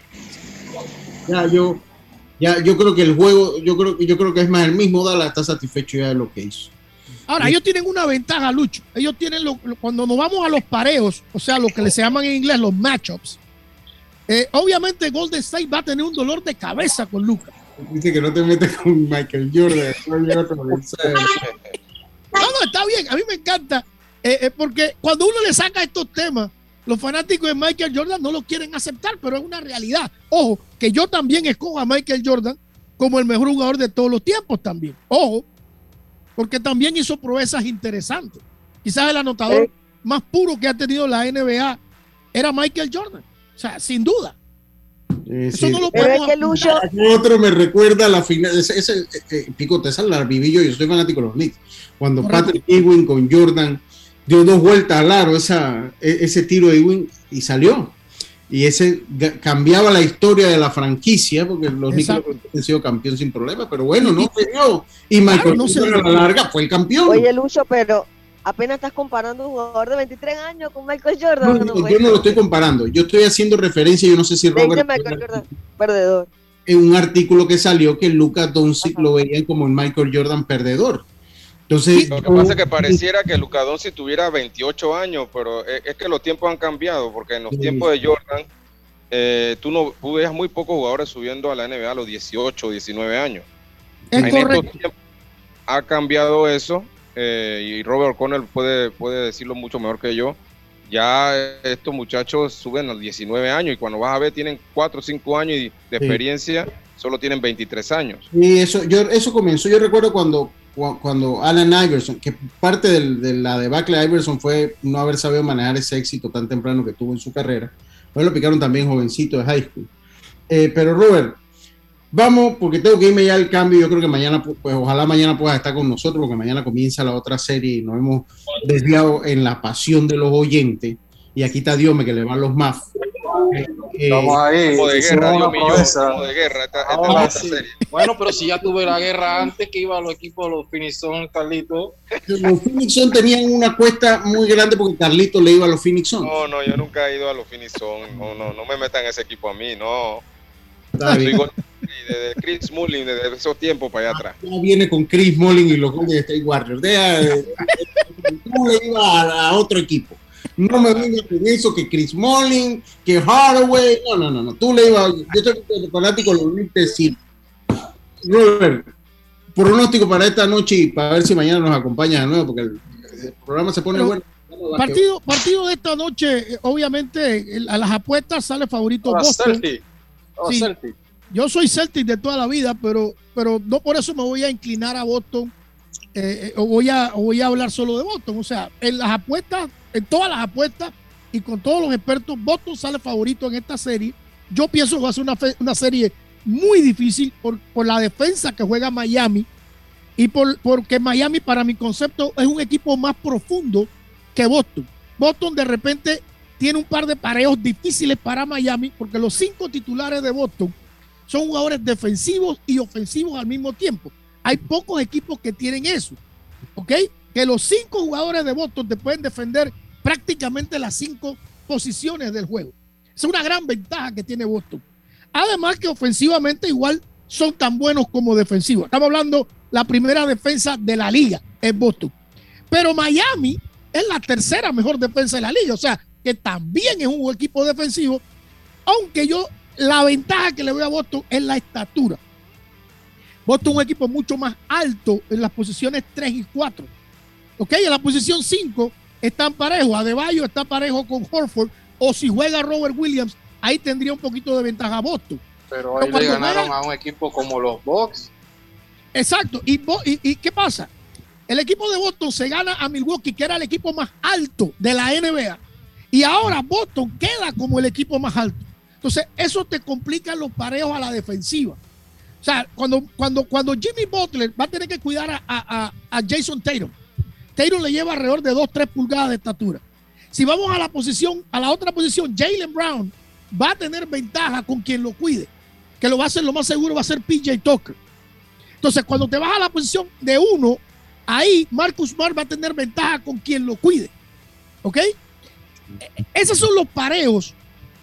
Ya yo, ya yo creo que el juego, yo creo, yo creo que es más el mismo Dallas está satisfecho ya de lo que hizo. Ahora, ellos tienen una ventaja, Lucho. Ellos tienen, lo- lo- cuando nos vamos a los pareos, o sea, lo que le se llaman en inglés los matchups, eh, obviamente Golden State va a tener un dolor de cabeza con Luca. Dice que no te metes con Michael Jordan. No, <laughs> no, está bien. A mí me encanta. Eh, eh, porque cuando uno le saca estos temas, los fanáticos de Michael Jordan no lo quieren aceptar, pero es una realidad. Ojo, que yo también escojo a Michael Jordan como el mejor jugador de todos los tiempos también. Ojo, porque también hizo proezas interesantes. Quizás el anotador Eh. más puro que ha tenido la NBA era Michael Jordan. O sea, sin duda. Eh, Eso sí. no lo es podemos que Lucho, Otro me recuerda a la final, ese, ese eh, eh, Picote, esa la viví yo, yo soy fanático de los Knicks. Cuando Correcto. Patrick Ewing con Jordan dio dos vueltas al aro, esa, e- ese tiro de Ewing y salió. Y ese cambiaba la historia de la franquicia, porque los Knicks Exacto. han sido campeón sin problema, pero bueno, no se dio. Y Michael Claro, no se dio. a la larga fue el campeón. oye Lucho, pero apenas estás comparando un jugador de 23 años con Michael Jordan. No, No, no, puede yo no lo estoy comparando, yo estoy haciendo referencia, yo no sé si Robert Michael Jordan, perdedor. en un artículo que salió que Lucas Doncic lo veían como el Michael Jordan perdedor. Entonces, Lo que pasa es que pareciera que Luka Doncic tuviera 28 años, pero es, es que los tiempos han cambiado, porque en los Sí. tiempos de Jordan, eh, tú no tú veías muy pocos jugadores subiendo a la NBA a los 18, 19 años. Es En estos correcto. tiempos ha cambiado eso, eh, y Robert O'Connell puede, puede decirlo mucho mejor que yo. Ya estos muchachos suben a los 19 años y cuando vas a ver tienen 4 o 5 años de Sí. experiencia, solo tienen 23 años. Y eso, yo, eso comenzó, yo recuerdo cuando, cua- cuando Alan Iverson, que parte de la debacle de Iverson fue no haber sabido manejar ese éxito tan temprano que tuvo en su carrera. Luego lo picaron también jovencito de high school. Eh, pero Robert, vamos, porque tengo que irme ya al cambio. Yo creo que mañana, pu- pues ojalá mañana puedas estar con nosotros, porque mañana comienza la otra serie y nos hemos desviado en la pasión de los oyentes. Y aquí está Diome que le van los MAF. Eh, Estamos ahí. Como de guerra, Dios mío, como de guerra. Esta, esta- Ahora esta sí. serie. Bueno, pero si ya tuve la guerra antes que iba a los equipos de los Finizón, Carlito. Los Phoenix Suns tenían una cuesta muy grande porque Carlito le iba a los Phoenix Suns. No, no, yo nunca he ido a los Finison. No, no, no me metan ese equipo a mí, no. Está bien. Desde Chris Mullin, desde esos tiempos para allá atrás. Ya viene con Chris Mullin y los Golden State Warriors. Deja, eh, tú le ibas a, a otro equipo. No me vengas con eso que Chris Mullin, que Hardaway. No, no, no, no. Tú le ibas. Yo estoy fanático de los Knicks sí. Robert, pronóstico para esta noche y para ver si mañana nos acompañas de nuevo, porque el, el programa se pone Pero- bueno. Partido, partido de esta noche, obviamente, el- a las apuestas sale favorito Ahora Boston. Celtic. Oh, Sí. Celtic. Yo soy Celtic de toda la vida, pero, pero no por eso me voy a inclinar a Boston eh, eh, o, voy a, o voy a hablar solo de Boston. O sea, en las apuestas, en todas las apuestas y con todos los expertos, Boston sale favorito en esta serie. Yo pienso que va a ser una, una serie muy difícil por, por la defensa que juega Miami y por, porque Miami, para mi concepto, es un equipo más profundo que Boston. Boston de repente tiene un par de pareos difíciles para Miami porque los cinco titulares de Boston son jugadores defensivos y ofensivos al mismo tiempo. Hay pocos equipos que tienen eso, ¿ok? Que los cinco jugadores de Boston te pueden defender prácticamente las cinco posiciones del juego. Es una gran ventaja que tiene Boston. Además que ofensivamente igual son tan buenos como defensivos. Estamos hablando la primera defensa de la liga es Boston. Pero Miami es la tercera mejor defensa de la liga. O sea, que también es un equipo defensivo. Aunque yo, la ventaja que le veo a Boston es la estatura. Boston es un equipo mucho más alto en las posiciones 3 y 4. Ok, en la posición 5 están parejos. Adebayo está parejo con Horford. O si juega Robert Williams, ahí tendría un poquito de ventaja Boston. Pero Pero ahí le ganaron juegan- a un equipo como los Bucks. Exacto. ¿Y, y, y qué pasa? El equipo de Boston se gana a Milwaukee, que era el equipo más alto de la NBA. Y ahora Boston queda como el equipo más alto. Entonces, eso te complica los pareos a la defensiva. O sea, cuando, cuando, cuando Jimmy Butler va a tener que cuidar a- a- a Jason Tatum, Tatum le lleva alrededor de 2-3 pulgadas de estatura. Si vamos a la posición, a la otra posición, Jalen Brown va a tener ventaja con quien lo cuide. Que lo va a hacer, lo más seguro va a ser PJ Tucker. Entonces, cuando te vas a la posición de uno, ahí Marcus Smart va a tener ventaja con quien lo cuide. ¿Ok? Esos son los pareos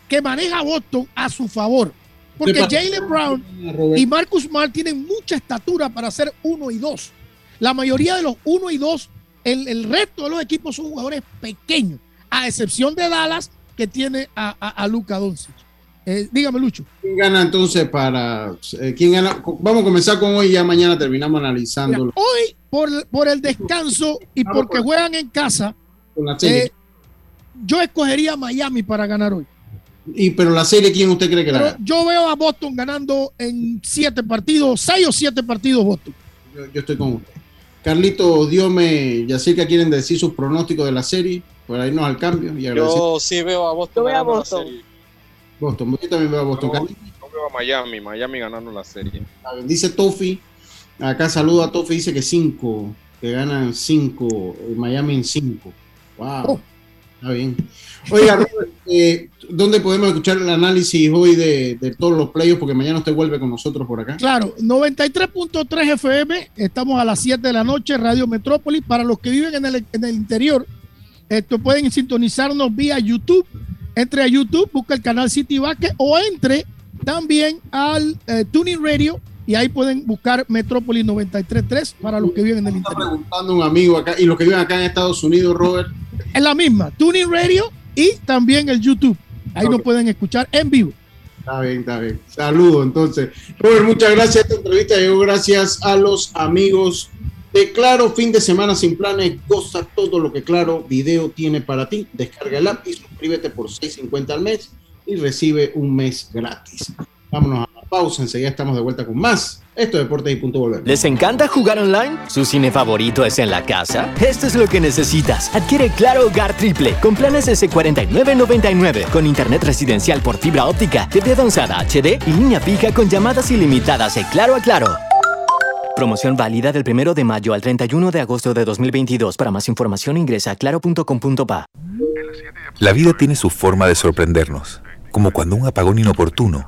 que maneja Boston a su favor. Porque Jalen Brown y Marcus Smart tienen mucha estatura para ser uno y dos. La mayoría de los uno y dos, el, el resto de los equipos son jugadores pequeños, a excepción de Dallas, que tiene a, a, a Luka Doncic. Eh, dígame, Lucho. ¿Quién gana entonces para. eh, ¿Quién gana? Vamos a comenzar con hoy y ya mañana terminamos analizando Mira, hoy, por, por el descanso y porque juegan en casa, con la serie. eh, yo escogería Miami para ganar hoy. y, pero la serie, ¿quién usted cree que la gana? yo veo a Boston ganando en siete partidos, seis o siete partidos Boston. Yo, yo estoy con usted. Carlito, Diome, Yacirca quieren decir sus pronósticos de la serie para irnos al cambio y agradecer. Yo sí veo a Boston. Yo veo a Boston. serie. Boston, yo también veo a Boston. Yo, yo veo a Miami, Miami ganando la serie. Dice Tofi, acá saluda a Tofi, dice que 5, que ganan 5, Miami en 5. Wow, Oh. está bien. Oiga, Robert, eh, ¿dónde podemos escuchar el análisis hoy de, de todos los playoffs? Porque mañana usted vuelve con nosotros por acá. Claro, 93.3 FM, estamos a las 7 de la noche, Radio Metrópolis. Para los que viven en el, en el interior, esto pueden sintonizarnos vía YouTube. Entre a YouTube, busca el canal City Basket o entre también al eh, Tuning Radio y ahí pueden buscar Metrópolis 93.3 para los que viven en el Está interior. preguntando un amigo acá, y los que viven acá en Estados Unidos, Robert, Es la misma, Tuning Radio y también el YouTube. Ahí nos Ok. pueden escuchar en vivo. Está bien, está bien. Saludos, entonces. Robert, muchas gracias. Esta entrevista llegó gracias a los amigos de Claro. Fin de semana sin planes. Goza todo lo que Claro Video tiene para ti. Descarga el app y suscríbete por 6.50 al mes y recibe un mes gratis. Vámonos a la pausa. Enseguida estamos de vuelta con más. Esto es Deportes y Punto Volver. ¿Les encanta jugar online? ¿Su cine favorito es en la casa? Esto es lo que necesitas. Adquiere Claro Hogar Triple con planes S4999 con internet residencial por fibra óptica, TV avanzada HD y línea fija con llamadas ilimitadas de Claro a Claro. Promoción válida del 1 de mayo al 31 de agosto de 2022. Para más información ingresa a claro.com.pa. La vida tiene su forma de sorprendernos, como cuando un apagón inoportuno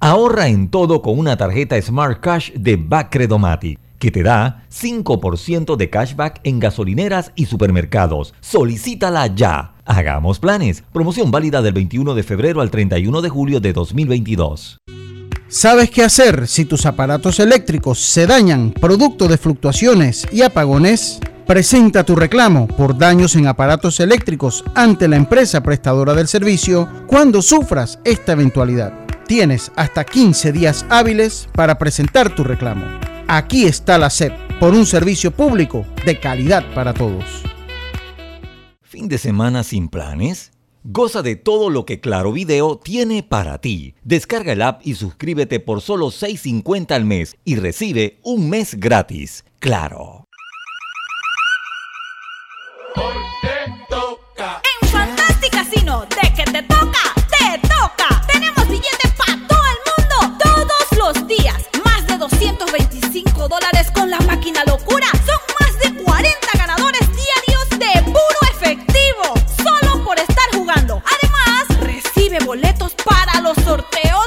Ahorra en todo con una tarjeta Smart Cash de Bacredomatic que te da 5% de cashback en gasolineras y supermercados. Solicítala ya. Hagamos planes. Promoción válida del 21 de febrero al 31 de julio de 2022. ¿Sabes qué hacer si tus aparatos eléctricos se dañan producto de fluctuaciones y apagones? Presenta tu reclamo por daños en aparatos eléctricos ante la empresa prestadora del servicio cuando sufras esta eventualidad. Tienes hasta 15 días hábiles para presentar tu reclamo. Aquí está la SEP por un servicio público de calidad para todos. ¿Fin de semana sin planes? Goza de todo lo que Claro Video tiene para ti. Descarga el app y suscríbete por solo $6.50 al mes y recibe un mes gratis. Claro. En Fantastic Casino, de que te toca, días. Más de 225 dólares con la máquina locura. Son más de 40 ganadores diarios de puro efectivo, solo por estar jugando. Además, recibe boletos para los sorteos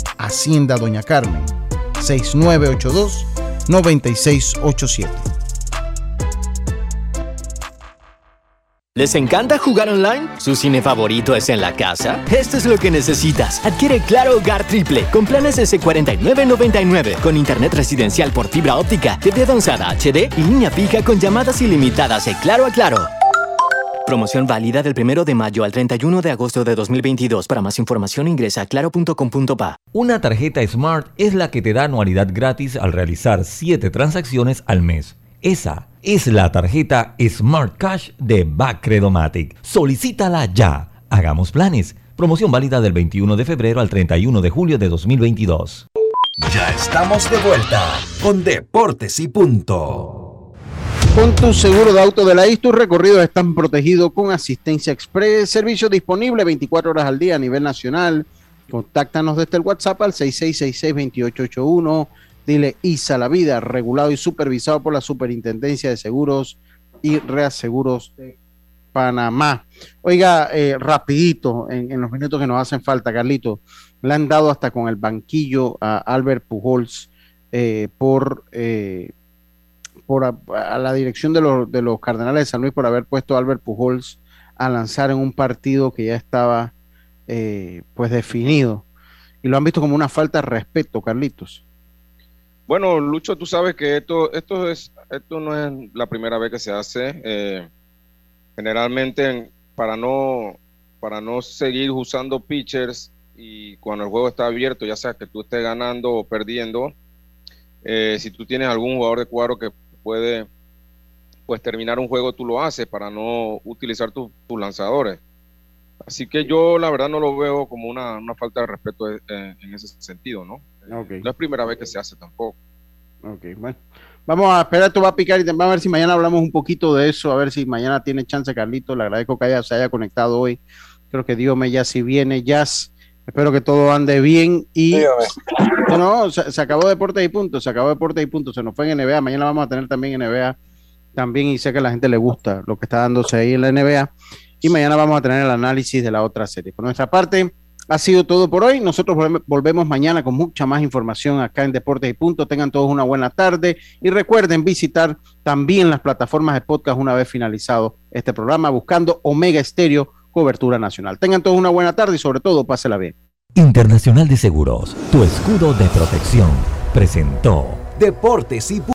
Hacienda Doña Carmen 6982-9687. ¿Les encanta jugar online? ¿Su cine favorito es en la casa? Esto es lo que necesitas. Adquiere Claro Hogar Triple con planes S4999 con internet residencial por fibra óptica, TV avanzada HD y línea fija con llamadas ilimitadas de Claro a Claro. Promoción válida del 1 de mayo al 31 de agosto de 2022. Para más información ingresa a claro.com.pa. Una tarjeta Smart es la que te da anualidad gratis al realizar 7 transacciones al mes. Esa es la tarjeta Smart Cash de Bacredomatic. Solicítala ya. Hagamos planes. Promoción válida del 21 de febrero al 31 de julio de 2022. Ya estamos de vuelta con Deportes y Punto. Con tu seguro de auto de la IS, tus recorridos están protegidos con asistencia express, servicio disponible 24 horas al día a nivel nacional. Contáctanos desde el WhatsApp al 6666-2881. Dile ISA la vida, regulado y supervisado por la Superintendencia de Seguros y Reaseguros de Panamá. Oiga, eh, rapidito, en, los minutos que nos hacen falta, Carlito, le han dado hasta con el banquillo a Albert Pujols eh, por, eh, por a, la dirección de los, de los Cardenales de San Luis por haber puesto a Albert Pujols a lanzar en un partido que ya estaba eh, pues definido. Y lo han visto como una falta de respeto, Carlitos. Bueno, Lucho, tú sabes que esto, esto, es, esto no es la primera vez que se hace. eh, generalmente, para no, para no seguir usando pitchers y cuando el juego está abierto, ya sea que tú estés ganando o perdiendo, eh, si tú tienes algún jugador de cuadro que puede pues terminar un juego, tú lo haces para no utilizar tu- tus lanzadores. Así que yo la verdad no lo veo como una, una falta de respeto eh, en ese sentido, ¿no? Eh, No es primera vez que se hace tampoco. Ok, bueno. Vamos a esperar, esto va a picar y vamos a ver si mañana hablamos un poquito de eso, a ver si mañana tiene chance Carlito. Le agradezco que haya, se haya conectado hoy. Creo que Dios me ya si viene, Jazz. Espero que todo ande bien y no, no, se, se acabó Deportes y Puntos, se acabó Deportes y Puntos, se nos fue en NBA. Mañana vamos a tener también NBA también y sé que a la gente le gusta lo que está dándose ahí en la NBA. Y mañana vamos a tener el análisis de la otra serie. Por nuestra parte, ha sido todo por hoy. Nosotros volvemos mañana con mucha más información acá en Deportes y Punto. Tengan todos una buena tarde y recuerden visitar también las plataformas de podcast una vez finalizado este programa buscando Omega Estéreo cobertura nacional. Tengan todos una buena tarde y sobre todo pásela bien. Internacional de Seguros, tu escudo de protección, presentó Deportes y.